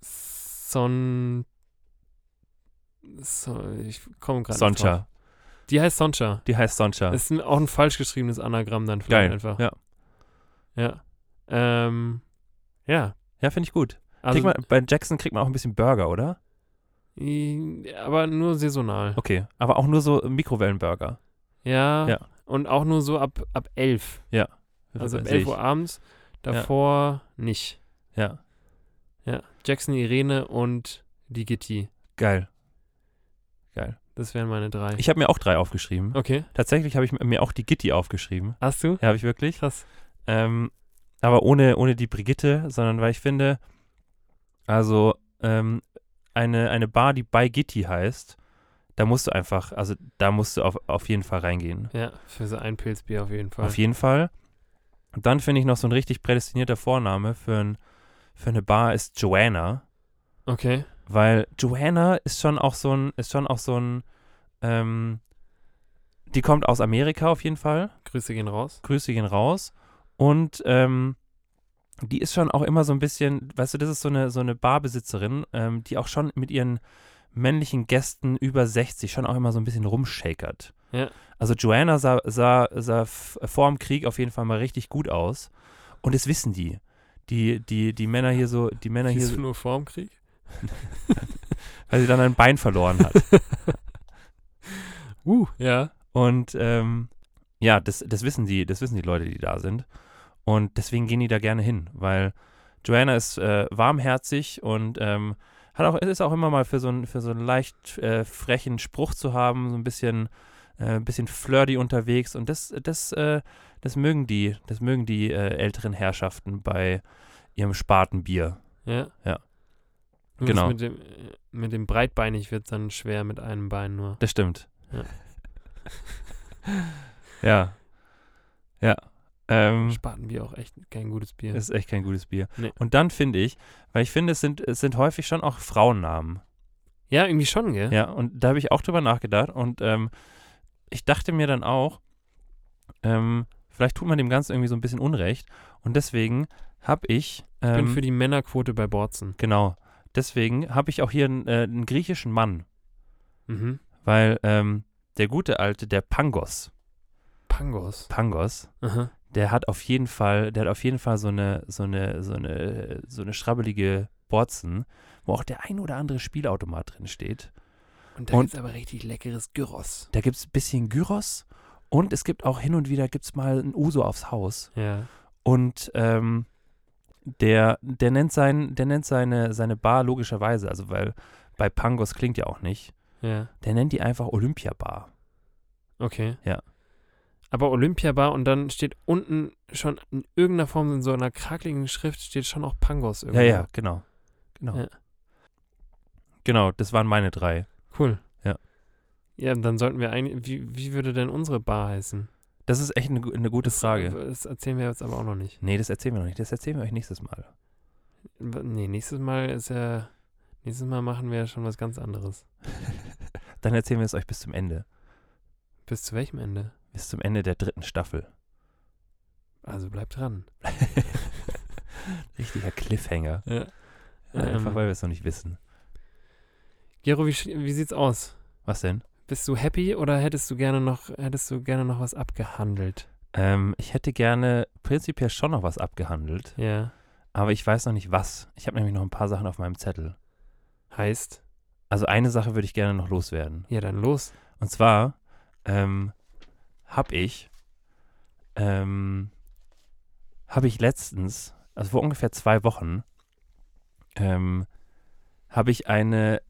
Son. So, ich komme gerade. Soncha. Die heißt Soncha. Die heißt Soncha. Das ist ein- auch ein falsch geschriebenes Anagramm dann vielleicht Geil. einfach. Ja. Ja. Ähm, ja. Ja, finde ich gut. Also, man, bei Jackson kriegt man auch ein bisschen Burger, oder? I- aber nur saisonal. Okay. Aber auch nur so Mikrowellenburger. Ja. Ja. Und auch nur so ab, ab 11. Also ab Sehe 11 Uhr abends. Davor nicht. Ja. Ja. Jackson, Irene und die Gitti. Geil. Geil. Das wären meine drei. Ich habe mir auch drei aufgeschrieben. okay. Tatsächlich habe ich mir auch die Gitti aufgeschrieben. Hast du? Ja, habe ich wirklich. Krass. Ähm, aber ohne, ohne die Brigitte, sondern weil ich finde, also ähm, eine, eine Bar, die bei Gitti heißt, da musst du einfach, also da musst du auf, auf jeden Fall reingehen. Ja, für so ein Pilzbier auf jeden Fall. Auf jeden Fall. Und dann finde ich noch so ein richtig prädestinierter Vorname für, ein, für eine Bar ist Joanna. okay. Weil Joanna ist schon auch so ein, ist schon auch so ein, ähm, die kommt aus Amerika auf jeden Fall. Grüße gehen raus. Grüße gehen raus. Und ähm, die ist schon auch immer so ein bisschen, weißt du, das ist so eine, so eine Barbesitzerin, ähm, die auch schon mit ihren männlichen Gästen über 60 schon auch immer so ein bisschen rumshakert. Ja. Also Joanna sah, sah, sah vor dem Krieg auf jeden Fall mal richtig gut aus. Und das wissen die. Die, die, die Männer hier so, die Männer hier, Siehst du so, nur vorm Krieg? [LAUGHS] weil sie dann ein Bein verloren hat. [LAUGHS] Uh, ja. Und ähm, ja, das, das wissen die, das wissen die Leute, die da sind. Und deswegen gehen die da gerne hin, weil Joanna ist äh, warmherzig und ähm, hat auch, ist auch immer mal für so einen, für so einen leicht äh, frechen Spruch zu haben, so ein bisschen, äh, bisschen flirty unterwegs. Und das, das, äh, das mögen die, das mögen die äh, älteren Herrschaften bei ihrem Spatenbier. Ja. Ja. Nur Genau. Mit dem, äh, mit dem breitbeinig wird dann schwer mit einem Bein nur. Das stimmt. Ja. ja. Ja. Ähm, Spatenbier auch echt kein gutes Bier. Das ist echt kein gutes Bier. Nee. Und dann finde ich, weil ich finde, es sind, es sind häufig schon auch Frauennamen. ja, irgendwie schon, gell? Ja, und da habe ich auch drüber nachgedacht. Und ähm, ich dachte mir dann auch, ähm, vielleicht tut man dem Ganzen irgendwie so ein bisschen Unrecht. Und deswegen habe ich, Ich bin ähm, für die Männerquote bei Borzen. genau, deswegen habe ich auch hier einen, äh, einen griechischen Mann. Mhm. Weil ähm, der gute alte, der Pangos, Pangos. Pangos, Aha. Der hat auf jeden Fall, der hat auf jeden Fall so eine, so eine, so eine, so eine schrabbelige Borzen, wo auch der ein oder andere Spielautomat drin steht. Und da Und- gibt's aber richtig leckeres Gyros. Da gibt es ein bisschen Gyros und es gibt auch hin und wieder gibt's mal ein Uso aufs Haus. Ja. Und ähm, der, der nennt sein, der nennt seine, seine Bar logischerweise, also weil bei Pangos klingt ja auch nicht. Ja. Der nennt die einfach Olympia Bar. Okay. Ja. Aber Olympiabar und dann steht unten schon in irgendeiner Form in so einer krakeligen Schrift steht schon auch Pangos Ja, irgendwie. ja, genau. Genau. Ja. Genau, das waren meine drei. Cool. Ja. Ja, dann sollten wir eigentlich, wie, wie würde denn unsere Bar heißen? Das ist echt eine, eine gute Das, Frage. äh, Das erzählen wir jetzt aber auch noch nicht. Nee, das erzählen wir noch nicht. Das erzählen wir euch nächstes Mal. Nee, nächstes Mal ist ja, nächstes Mal machen wir ja schon was ganz anderes. [LAUGHS] Dann erzählen wir es euch bis zum Ende. Bis zu welchem Ende? Bis zum Ende der dritten Staffel. Also bleibt dran. [LAUGHS] Richtiger Cliffhanger. Ja. Einfach Ähm. weil wir es noch nicht wissen. Gero, wie, wie sieht's aus? Was denn? Bist du happy oder hättest du gerne noch, hättest du gerne noch was abgehandelt? Ähm, ich hätte gerne prinzipiell schon noch was abgehandelt, Ja. aber ich weiß noch nicht was. Ich habe nämlich noch ein paar Sachen auf meinem Zettel. Heißt? Also eine Sache würde ich gerne noch loswerden. Ja, dann los. Und zwar ähm, habe ich, ähm, habe ich letztens, also vor ungefähr zwei Wochen, ähm, habe ich eine,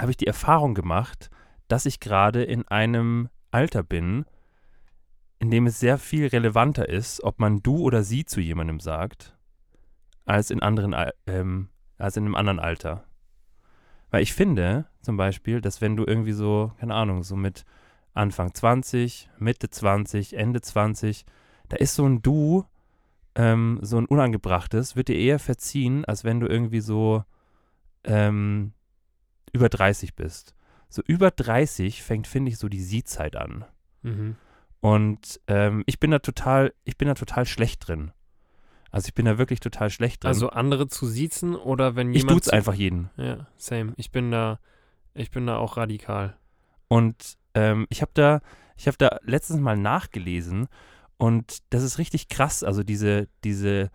habe ich die Erfahrung gemacht, dass ich gerade in einem Alter bin, in dem es sehr viel relevanter ist, ob man du oder sie zu jemandem sagt, als in anderen, ähm, als in einem anderen Alter. Weil ich finde, zum Beispiel, dass wenn du irgendwie so, keine Ahnung, so mit Anfang 20, Mitte 20, Ende 20, da ist so ein Du, ähm, so ein unangebrachtes, wird dir eher verziehen, als wenn du irgendwie so ähm, über 30 bist. So über 30 fängt, finde ich, so die Sie-Zeit an. Mhm. Und ähm, ich bin da total, ich bin da total schlecht drin. Also ich bin da wirklich total schlecht drin. Also andere zu siezen oder wenn ich jemand. tut's zu- einfach jeden. Ja, same. Ich bin da, ich bin da auch radikal. Und ähm, ich habe da, ich habe da letztens mal nachgelesen und das ist richtig krass. Also diese, diese,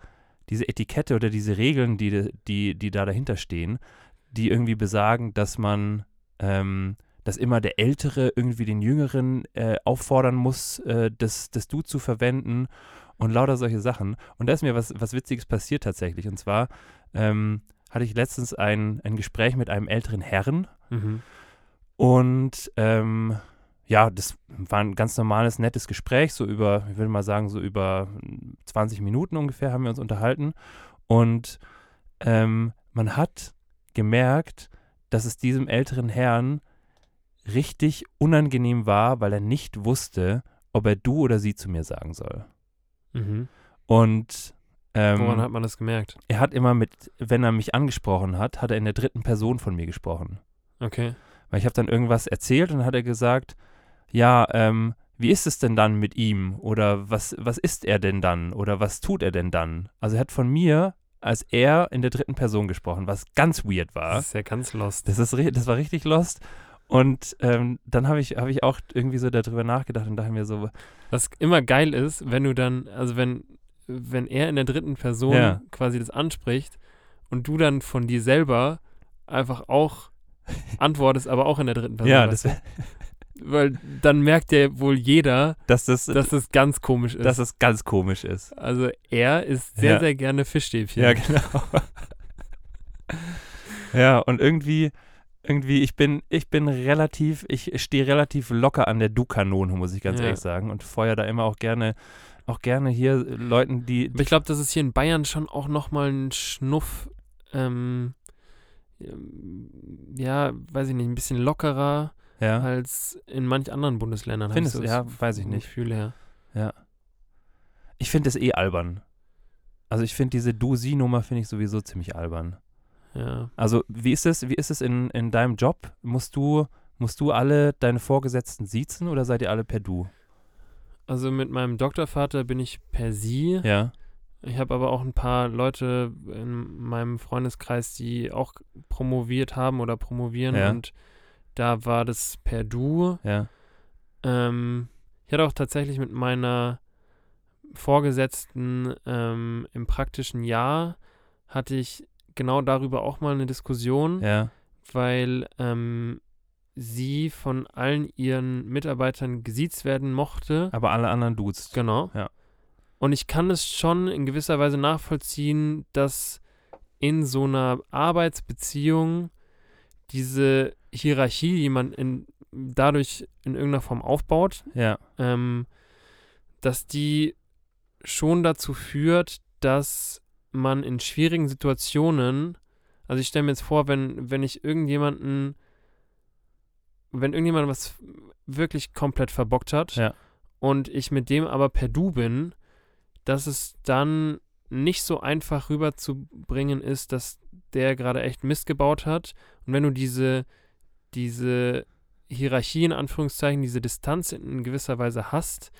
diese Etikette oder diese Regeln, die, die, die da dahinter stehen, die irgendwie besagen, dass man, ähm, dass immer der Ältere irgendwie den Jüngeren äh, auffordern muss, äh, das, das Du zu verwenden und lauter solche Sachen. Und da ist mir was, was Witziges passiert tatsächlich. Und zwar ähm, hatte ich letztens ein, ein Gespräch mit einem älteren Herrn, Mhm. Und ähm, ja, das war ein ganz normales, nettes Gespräch, so über, ich würde mal sagen, so über 20 Minuten ungefähr haben wir uns unterhalten. Und ähm, man hat gemerkt, dass es diesem älteren Herrn richtig unangenehm war, weil er nicht wusste, ob er du oder sie zu mir sagen soll. Mhm. Und ähm, Woran hat man das gemerkt? er hat immer mit, wenn er mich angesprochen hat, hat er in der dritten Person von mir gesprochen. Okay. Weil ich habe dann irgendwas erzählt und dann hat er gesagt, ja, ähm, wie ist es denn dann mit ihm? Oder was, was ist er denn dann? Oder was tut er denn dann? Also er hat von mir als er in der dritten Person gesprochen, was ganz weird war. Das ist ja ganz lost. Das, ist, das war richtig lost. Und ähm, dann habe ich, hab ich auch irgendwie so darüber nachgedacht und dachte mir so, Was immer geil ist, wenn du dann, also wenn, wenn er in der dritten Person Ja. quasi das anspricht und du dann von dir selber einfach auch antwortest, aber auch in der dritten Person. ja, weißt das, du? Weil dann merkt ja wohl jeder, dass, das, dass das ganz komisch ist. dass das ganz komisch ist. also er ist sehr, Ja. sehr gerne Fischstäbchen. Ja, genau. [LAUGHS] ja, und irgendwie, irgendwie, ich bin, ich bin relativ, ich stehe relativ locker an der Du-Kanone, muss ich ganz Ja. ehrlich sagen. Und feuer da immer auch gerne, auch gerne hier Leuten, die. Aber ich glaube, das ist hier in Bayern schon auch nochmal ein Schnuff, ähm, ja, weiß ich nicht, ein bisschen lockerer Ja, als in manch anderen Bundesländern. Findest du? Ja, weiß ich nicht. Gefühl her. ich finde das eh albern. Also ich finde diese Du-Sie-Nummer finde ich sowieso ziemlich albern. Ja. Also wie ist es, wie ist es in, in deinem Job? Musst du, musst du alle deine Vorgesetzten siezen oder seid ihr alle per Du? Also mit meinem Doktorvater bin ich per Sie. Ja, Ich habe aber auch ein paar Leute in meinem Freundeskreis, die auch promoviert haben oder promovieren Ja. und da war das per Du. ja, Ähm, ich hatte auch tatsächlich mit meiner Vorgesetzten ähm, im praktischen Jahr hatte ich genau darüber auch mal eine Diskussion, ja, weil ähm, sie von allen ihren Mitarbeitern gesiezt werden mochte. aber alle anderen duzt. Genau. Ja. Und ich kann es schon in gewisser Weise nachvollziehen, dass in so einer Arbeitsbeziehung diese Hierarchie, die man in, dadurch in irgendeiner Form aufbaut, Ja, ähm, dass die schon dazu führt, dass man in schwierigen Situationen, also ich stelle mir jetzt vor, wenn, wenn ich irgendjemanden, wenn irgendjemand was wirklich komplett verbockt hat Ja. und ich mit dem aber per Du bin, dass es dann nicht so einfach rüberzubringen ist, dass der gerade echt Mist gebaut hat. Und wenn du diese, diese Hierarchie in Anführungszeichen, diese Distanz in gewisser Weise hast,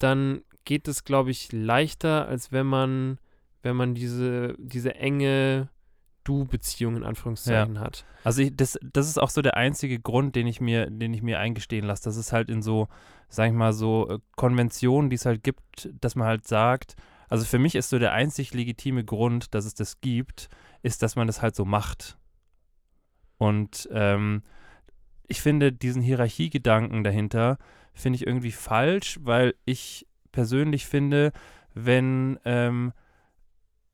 dann geht es, glaube ich, leichter, als wenn man, wenn man diese, diese enge Du-Beziehung in Anführungszeichen hat. Also ich, das, das ist auch so der einzige Grund, den ich mir, den ich mir eingestehen lasse. Das ist halt in so, sag ich mal, so äh, Konventionen, die es halt gibt, dass man halt sagt, also für mich ist so der einzig legitime Grund, dass es das gibt, ist, dass man das halt so macht. Und ähm, ich finde diesen Hierarchiegedanken dahinter, finde ich irgendwie falsch, weil ich persönlich finde, wenn, ähm,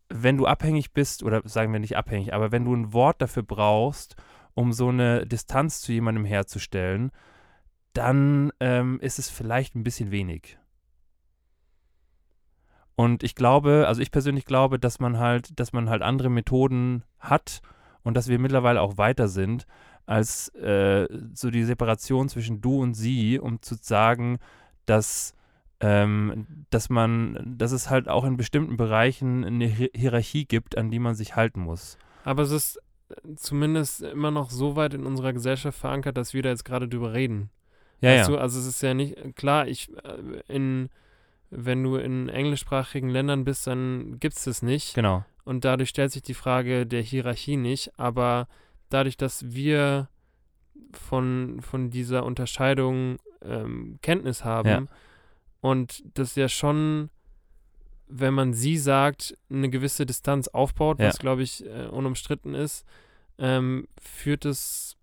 wenn du abhängig bist, oder sagen wir nicht abhängig, aber wenn du ein Wort dafür brauchst, um so eine Distanz zu jemandem herzustellen, dann ähm, ist es vielleicht ein bisschen wenig. Und ich glaube, also ich persönlich glaube, dass man halt, dass man halt andere Methoden hat und dass wir mittlerweile auch weiter sind, als äh, so die Separation zwischen du und sie, um zu sagen, dass ähm, dass man, dass es halt auch in bestimmten Bereichen eine Hi- Hierarchie gibt, an die man sich halten muss. Aber es ist äh, zumindest immer noch so weit in unserer Gesellschaft verankert, dass wir da jetzt gerade drüber reden. Ja, weißt ja. Du? Also es ist ja nicht, klar, ich, äh, in, wenn du in englischsprachigen Ländern bist, dann gibt es das nicht. Genau. Und dadurch stellt sich die Frage der Hierarchie nicht. Aber dadurch, dass wir von, von dieser Unterscheidung ähm, Kenntnis haben Ja. Und das ja schon, wenn man sie sagt, eine gewisse Distanz aufbaut, Ja. was glaube ich äh, unumstritten ist, ähm, führt es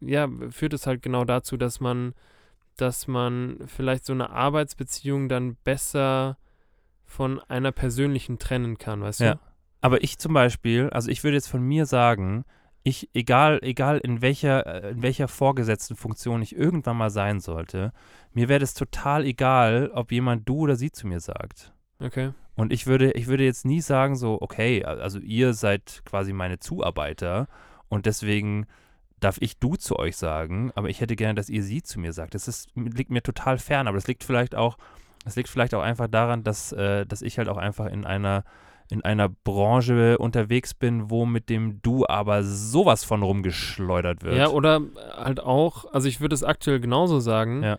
ja führt es halt genau dazu, dass man dass man vielleicht so eine Arbeitsbeziehung dann besser von einer persönlichen trennen kann, weißt Ja. du? Aber ich zum Beispiel, also ich würde jetzt von mir sagen, ich, egal, egal in welcher, äh, in welcher vorgesetzten Funktion ich irgendwann mal sein sollte, mir wäre das total egal, ob jemand du oder sie zu mir sagt. Okay. Und ich würde, ich würde jetzt nie sagen, so, okay, also ihr seid quasi meine Zuarbeiter und deswegen darf ich du zu euch sagen, aber ich hätte gerne, dass ihr sie zu mir sagt. Das ist, liegt mir total fern, aber das liegt vielleicht auch, das liegt vielleicht auch einfach daran, dass, äh, dass ich halt auch einfach in einer in einer Branche unterwegs bin, wo mit dem Du aber sowas von rumgeschleudert wird. Ja, oder halt auch, also ich würde es aktuell genauso sagen, Ja.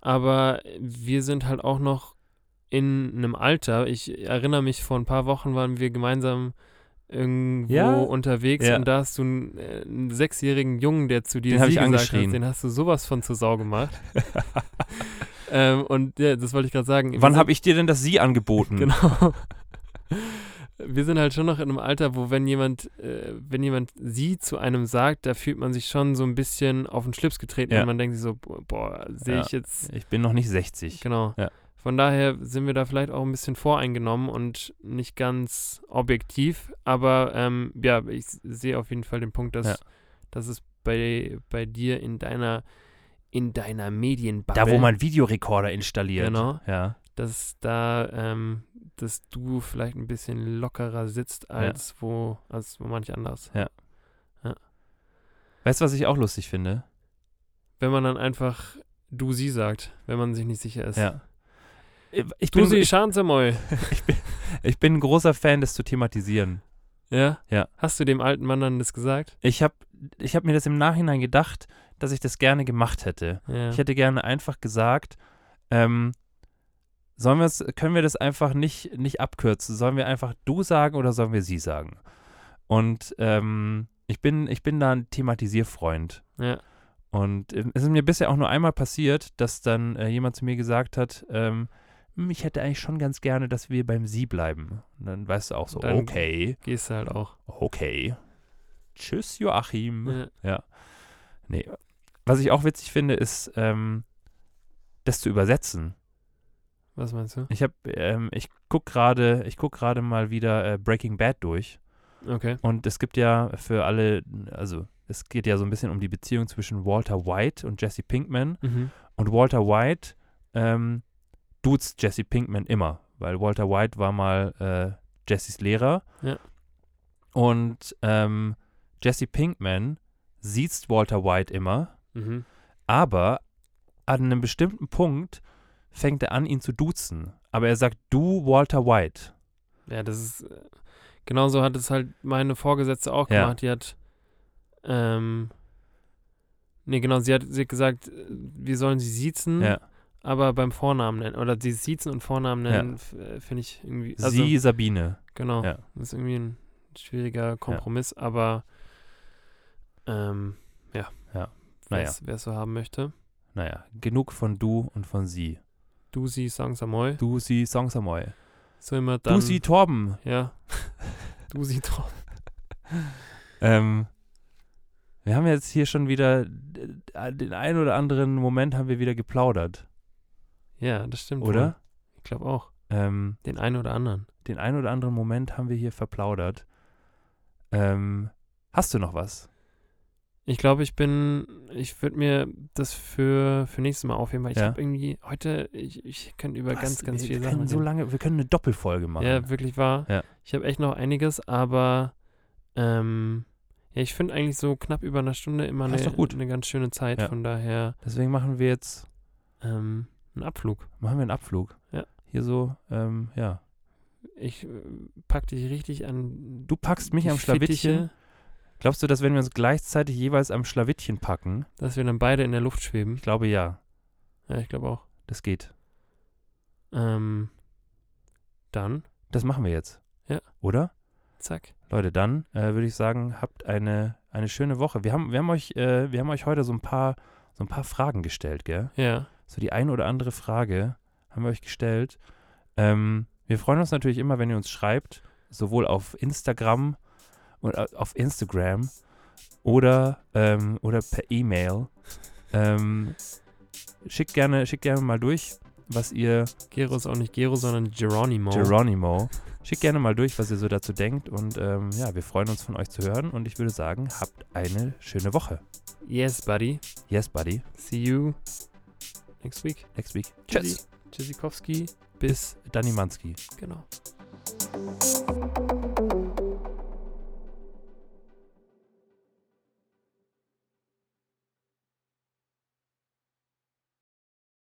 aber wir sind halt auch noch in einem Alter. Ich erinnere mich, vor ein paar Wochen waren wir gemeinsam irgendwo Ja. unterwegs Ja. und da hast du einen, äh, einen sechsjährigen Jungen, der zu dir Den sie ich gesagt angeschrien. hat, den hast du sowas von zur Sau gemacht. [LAUGHS] ähm, und ja, das wollte ich gerade sagen. Wann habe ich dir denn das Sie angeboten? [LAUGHS] Genau. Wir sind halt schon noch in einem Alter, wo wenn jemand, äh, wenn jemand sie zu einem sagt, da fühlt man sich schon so ein bisschen auf den Schlips getreten Ja. und man denkt sich so, boah, sehe Ja. ich jetzt, Ich bin noch nicht 60. genau. Ja. Von daher sind wir da vielleicht auch ein bisschen voreingenommen und nicht ganz objektiv, aber ähm, ja, ich sehe auf jeden Fall den Punkt, dass, Ja. dass es bei, bei dir in deiner in deiner Medienbubble, Da, wo man Videorekorder installiert. Genau. Ja. Dass da, ähm, dass du vielleicht ein bisschen lockerer sitzt als wo, als wo manch anders. Weißt du, was ich auch lustig finde? Wenn man dann einfach du sie sagt, wenn man sich nicht sicher ist. Ja. Ich Du bin, sie, ich, schauen Sie mal. ich bin ein großer Fan, das zu thematisieren. Ja? Ja. Hast du dem alten Mann dann das gesagt? Ich habe ich hab mir das im Nachhinein gedacht, dass ich das gerne gemacht hätte. Ja. Ich hätte gerne einfach gesagt, ähm, sollen wir's, können wir das einfach nicht, nicht abkürzen? Sollen wir einfach du sagen oder sollen wir sie sagen? Und ähm, ich, bin, ich bin da ein Thematisierfreund. ja. Und ähm, es ist mir bisher auch nur einmal passiert, dass dann äh, jemand zu mir gesagt hat, ähm, "Hm, ich hätte eigentlich schon ganz gerne, dass wir beim Sie bleiben. Und dann weißt du auch so, Dann- okay, Gehst du halt auch. okay. Tschüss, Joachim. Ja. Nee. Was ich auch witzig finde, ist, ähm, das zu übersetzen. Was meinst du? Ich habe, ähm, ich guck gerade, ich guck gerade mal wieder äh, Breaking Bad durch. Okay. Und es gibt ja für alle, also es geht ja so ein bisschen um die Beziehung zwischen Walter White und Jesse Pinkman. Mhm. Und Walter White ähm, duzt Jesse Pinkman immer, weil Walter White war mal äh, Jessys Lehrer. Ja. Und ähm, Jesse Pinkman sieht Walter White immer, Mhm. aber an einem bestimmten Punkt fängt er an, ihn zu duzen. Aber er sagt du Walter White. Ja, das ist. äh, Genauso hat es halt meine Vorgesetzte auch Ja. gemacht. Die hat. Ähm. Nee, genau, sie hat, sie hat gesagt, äh, wir sollen sie siezen, Ja. aber beim Vornamen nennen. Oder sie siezen und Vornamen Ja. nennen, f- äh, finde ich irgendwie. Also, Sie Sabine. Genau. Ja. Das ist irgendwie ein schwieriger Kompromiss, aber. Ähm, ja. Ja. Wer Naja. es so haben möchte. Naja, genug von du und von sie. Du, sie, Songs Amoy. Du, sie, Songs Amoy. So immer dann. [LAUGHS] Du, sie, Torben. Ja. du, sie, drauf. [LAUGHS] Ähm, wir haben jetzt hier schon wieder äh, den einen oder anderen Moment haben wir wieder geplaudert, Ja, das stimmt. oder? Wohl. Ich glaube auch. Ähm, Den einen oder anderen. den einen oder anderen Moment haben wir hier verplaudert. Ähm, hast du noch was? Ich glaube, ich bin, ich würde mir das für, für nächstes Mal aufheben, weil ich Ja. habe irgendwie heute, ich, ich könnte über Was? ganz, ganz wir, viele wir Sachen können so reden. lange, wir können eine Doppelfolge machen. Ja, wirklich wahr. Ja. Ich habe echt noch einiges, aber ähm, ja, ich finde eigentlich so knapp über eine Stunde immer eine, eine ganz schöne Zeit. Ja. Von daher Deswegen machen wir jetzt ähm, ein Abflug. machen wir einen Abflug. Ja. Hier so, ähm, ja. Ich äh, pack dich richtig an. Du packst mich am Schlawittchen. Glaubst du, dass wenn wir uns gleichzeitig jeweils am Schlawittchen packen? dass wir dann beide in der Luft schweben. Ich glaube ja, Ja, ich glaube auch. das geht. Ähm, dann, Das machen wir jetzt. Ja. Oder? zack. Leute, dann äh, würde ich sagen, habt eine, eine schöne Woche. Wir haben, wir, haben euch, äh, wir haben euch heute so ein paar, so ein paar Fragen gestellt, gell? Ja. So die eine oder andere Frage haben wir euch gestellt. Ähm, wir freuen uns natürlich immer, wenn ihr uns schreibt, sowohl auf Instagram und äh, auf Instagram oder, ähm, oder per E-Mail. Ähm, schickt gerne, schickt gerne mal durch, was ihr Gero ist auch nicht Gero, sondern Geronimo. Geronimo. Schickt gerne mal durch, was ihr so dazu denkt. Und ähm, ja, wir freuen uns von euch zu hören. Und ich würde sagen, habt eine schöne Woche. yes, buddy. Yes, buddy. See you next week. Next week. Tschüss. Tschüssikowski. Bis, Danny Mansky. genau.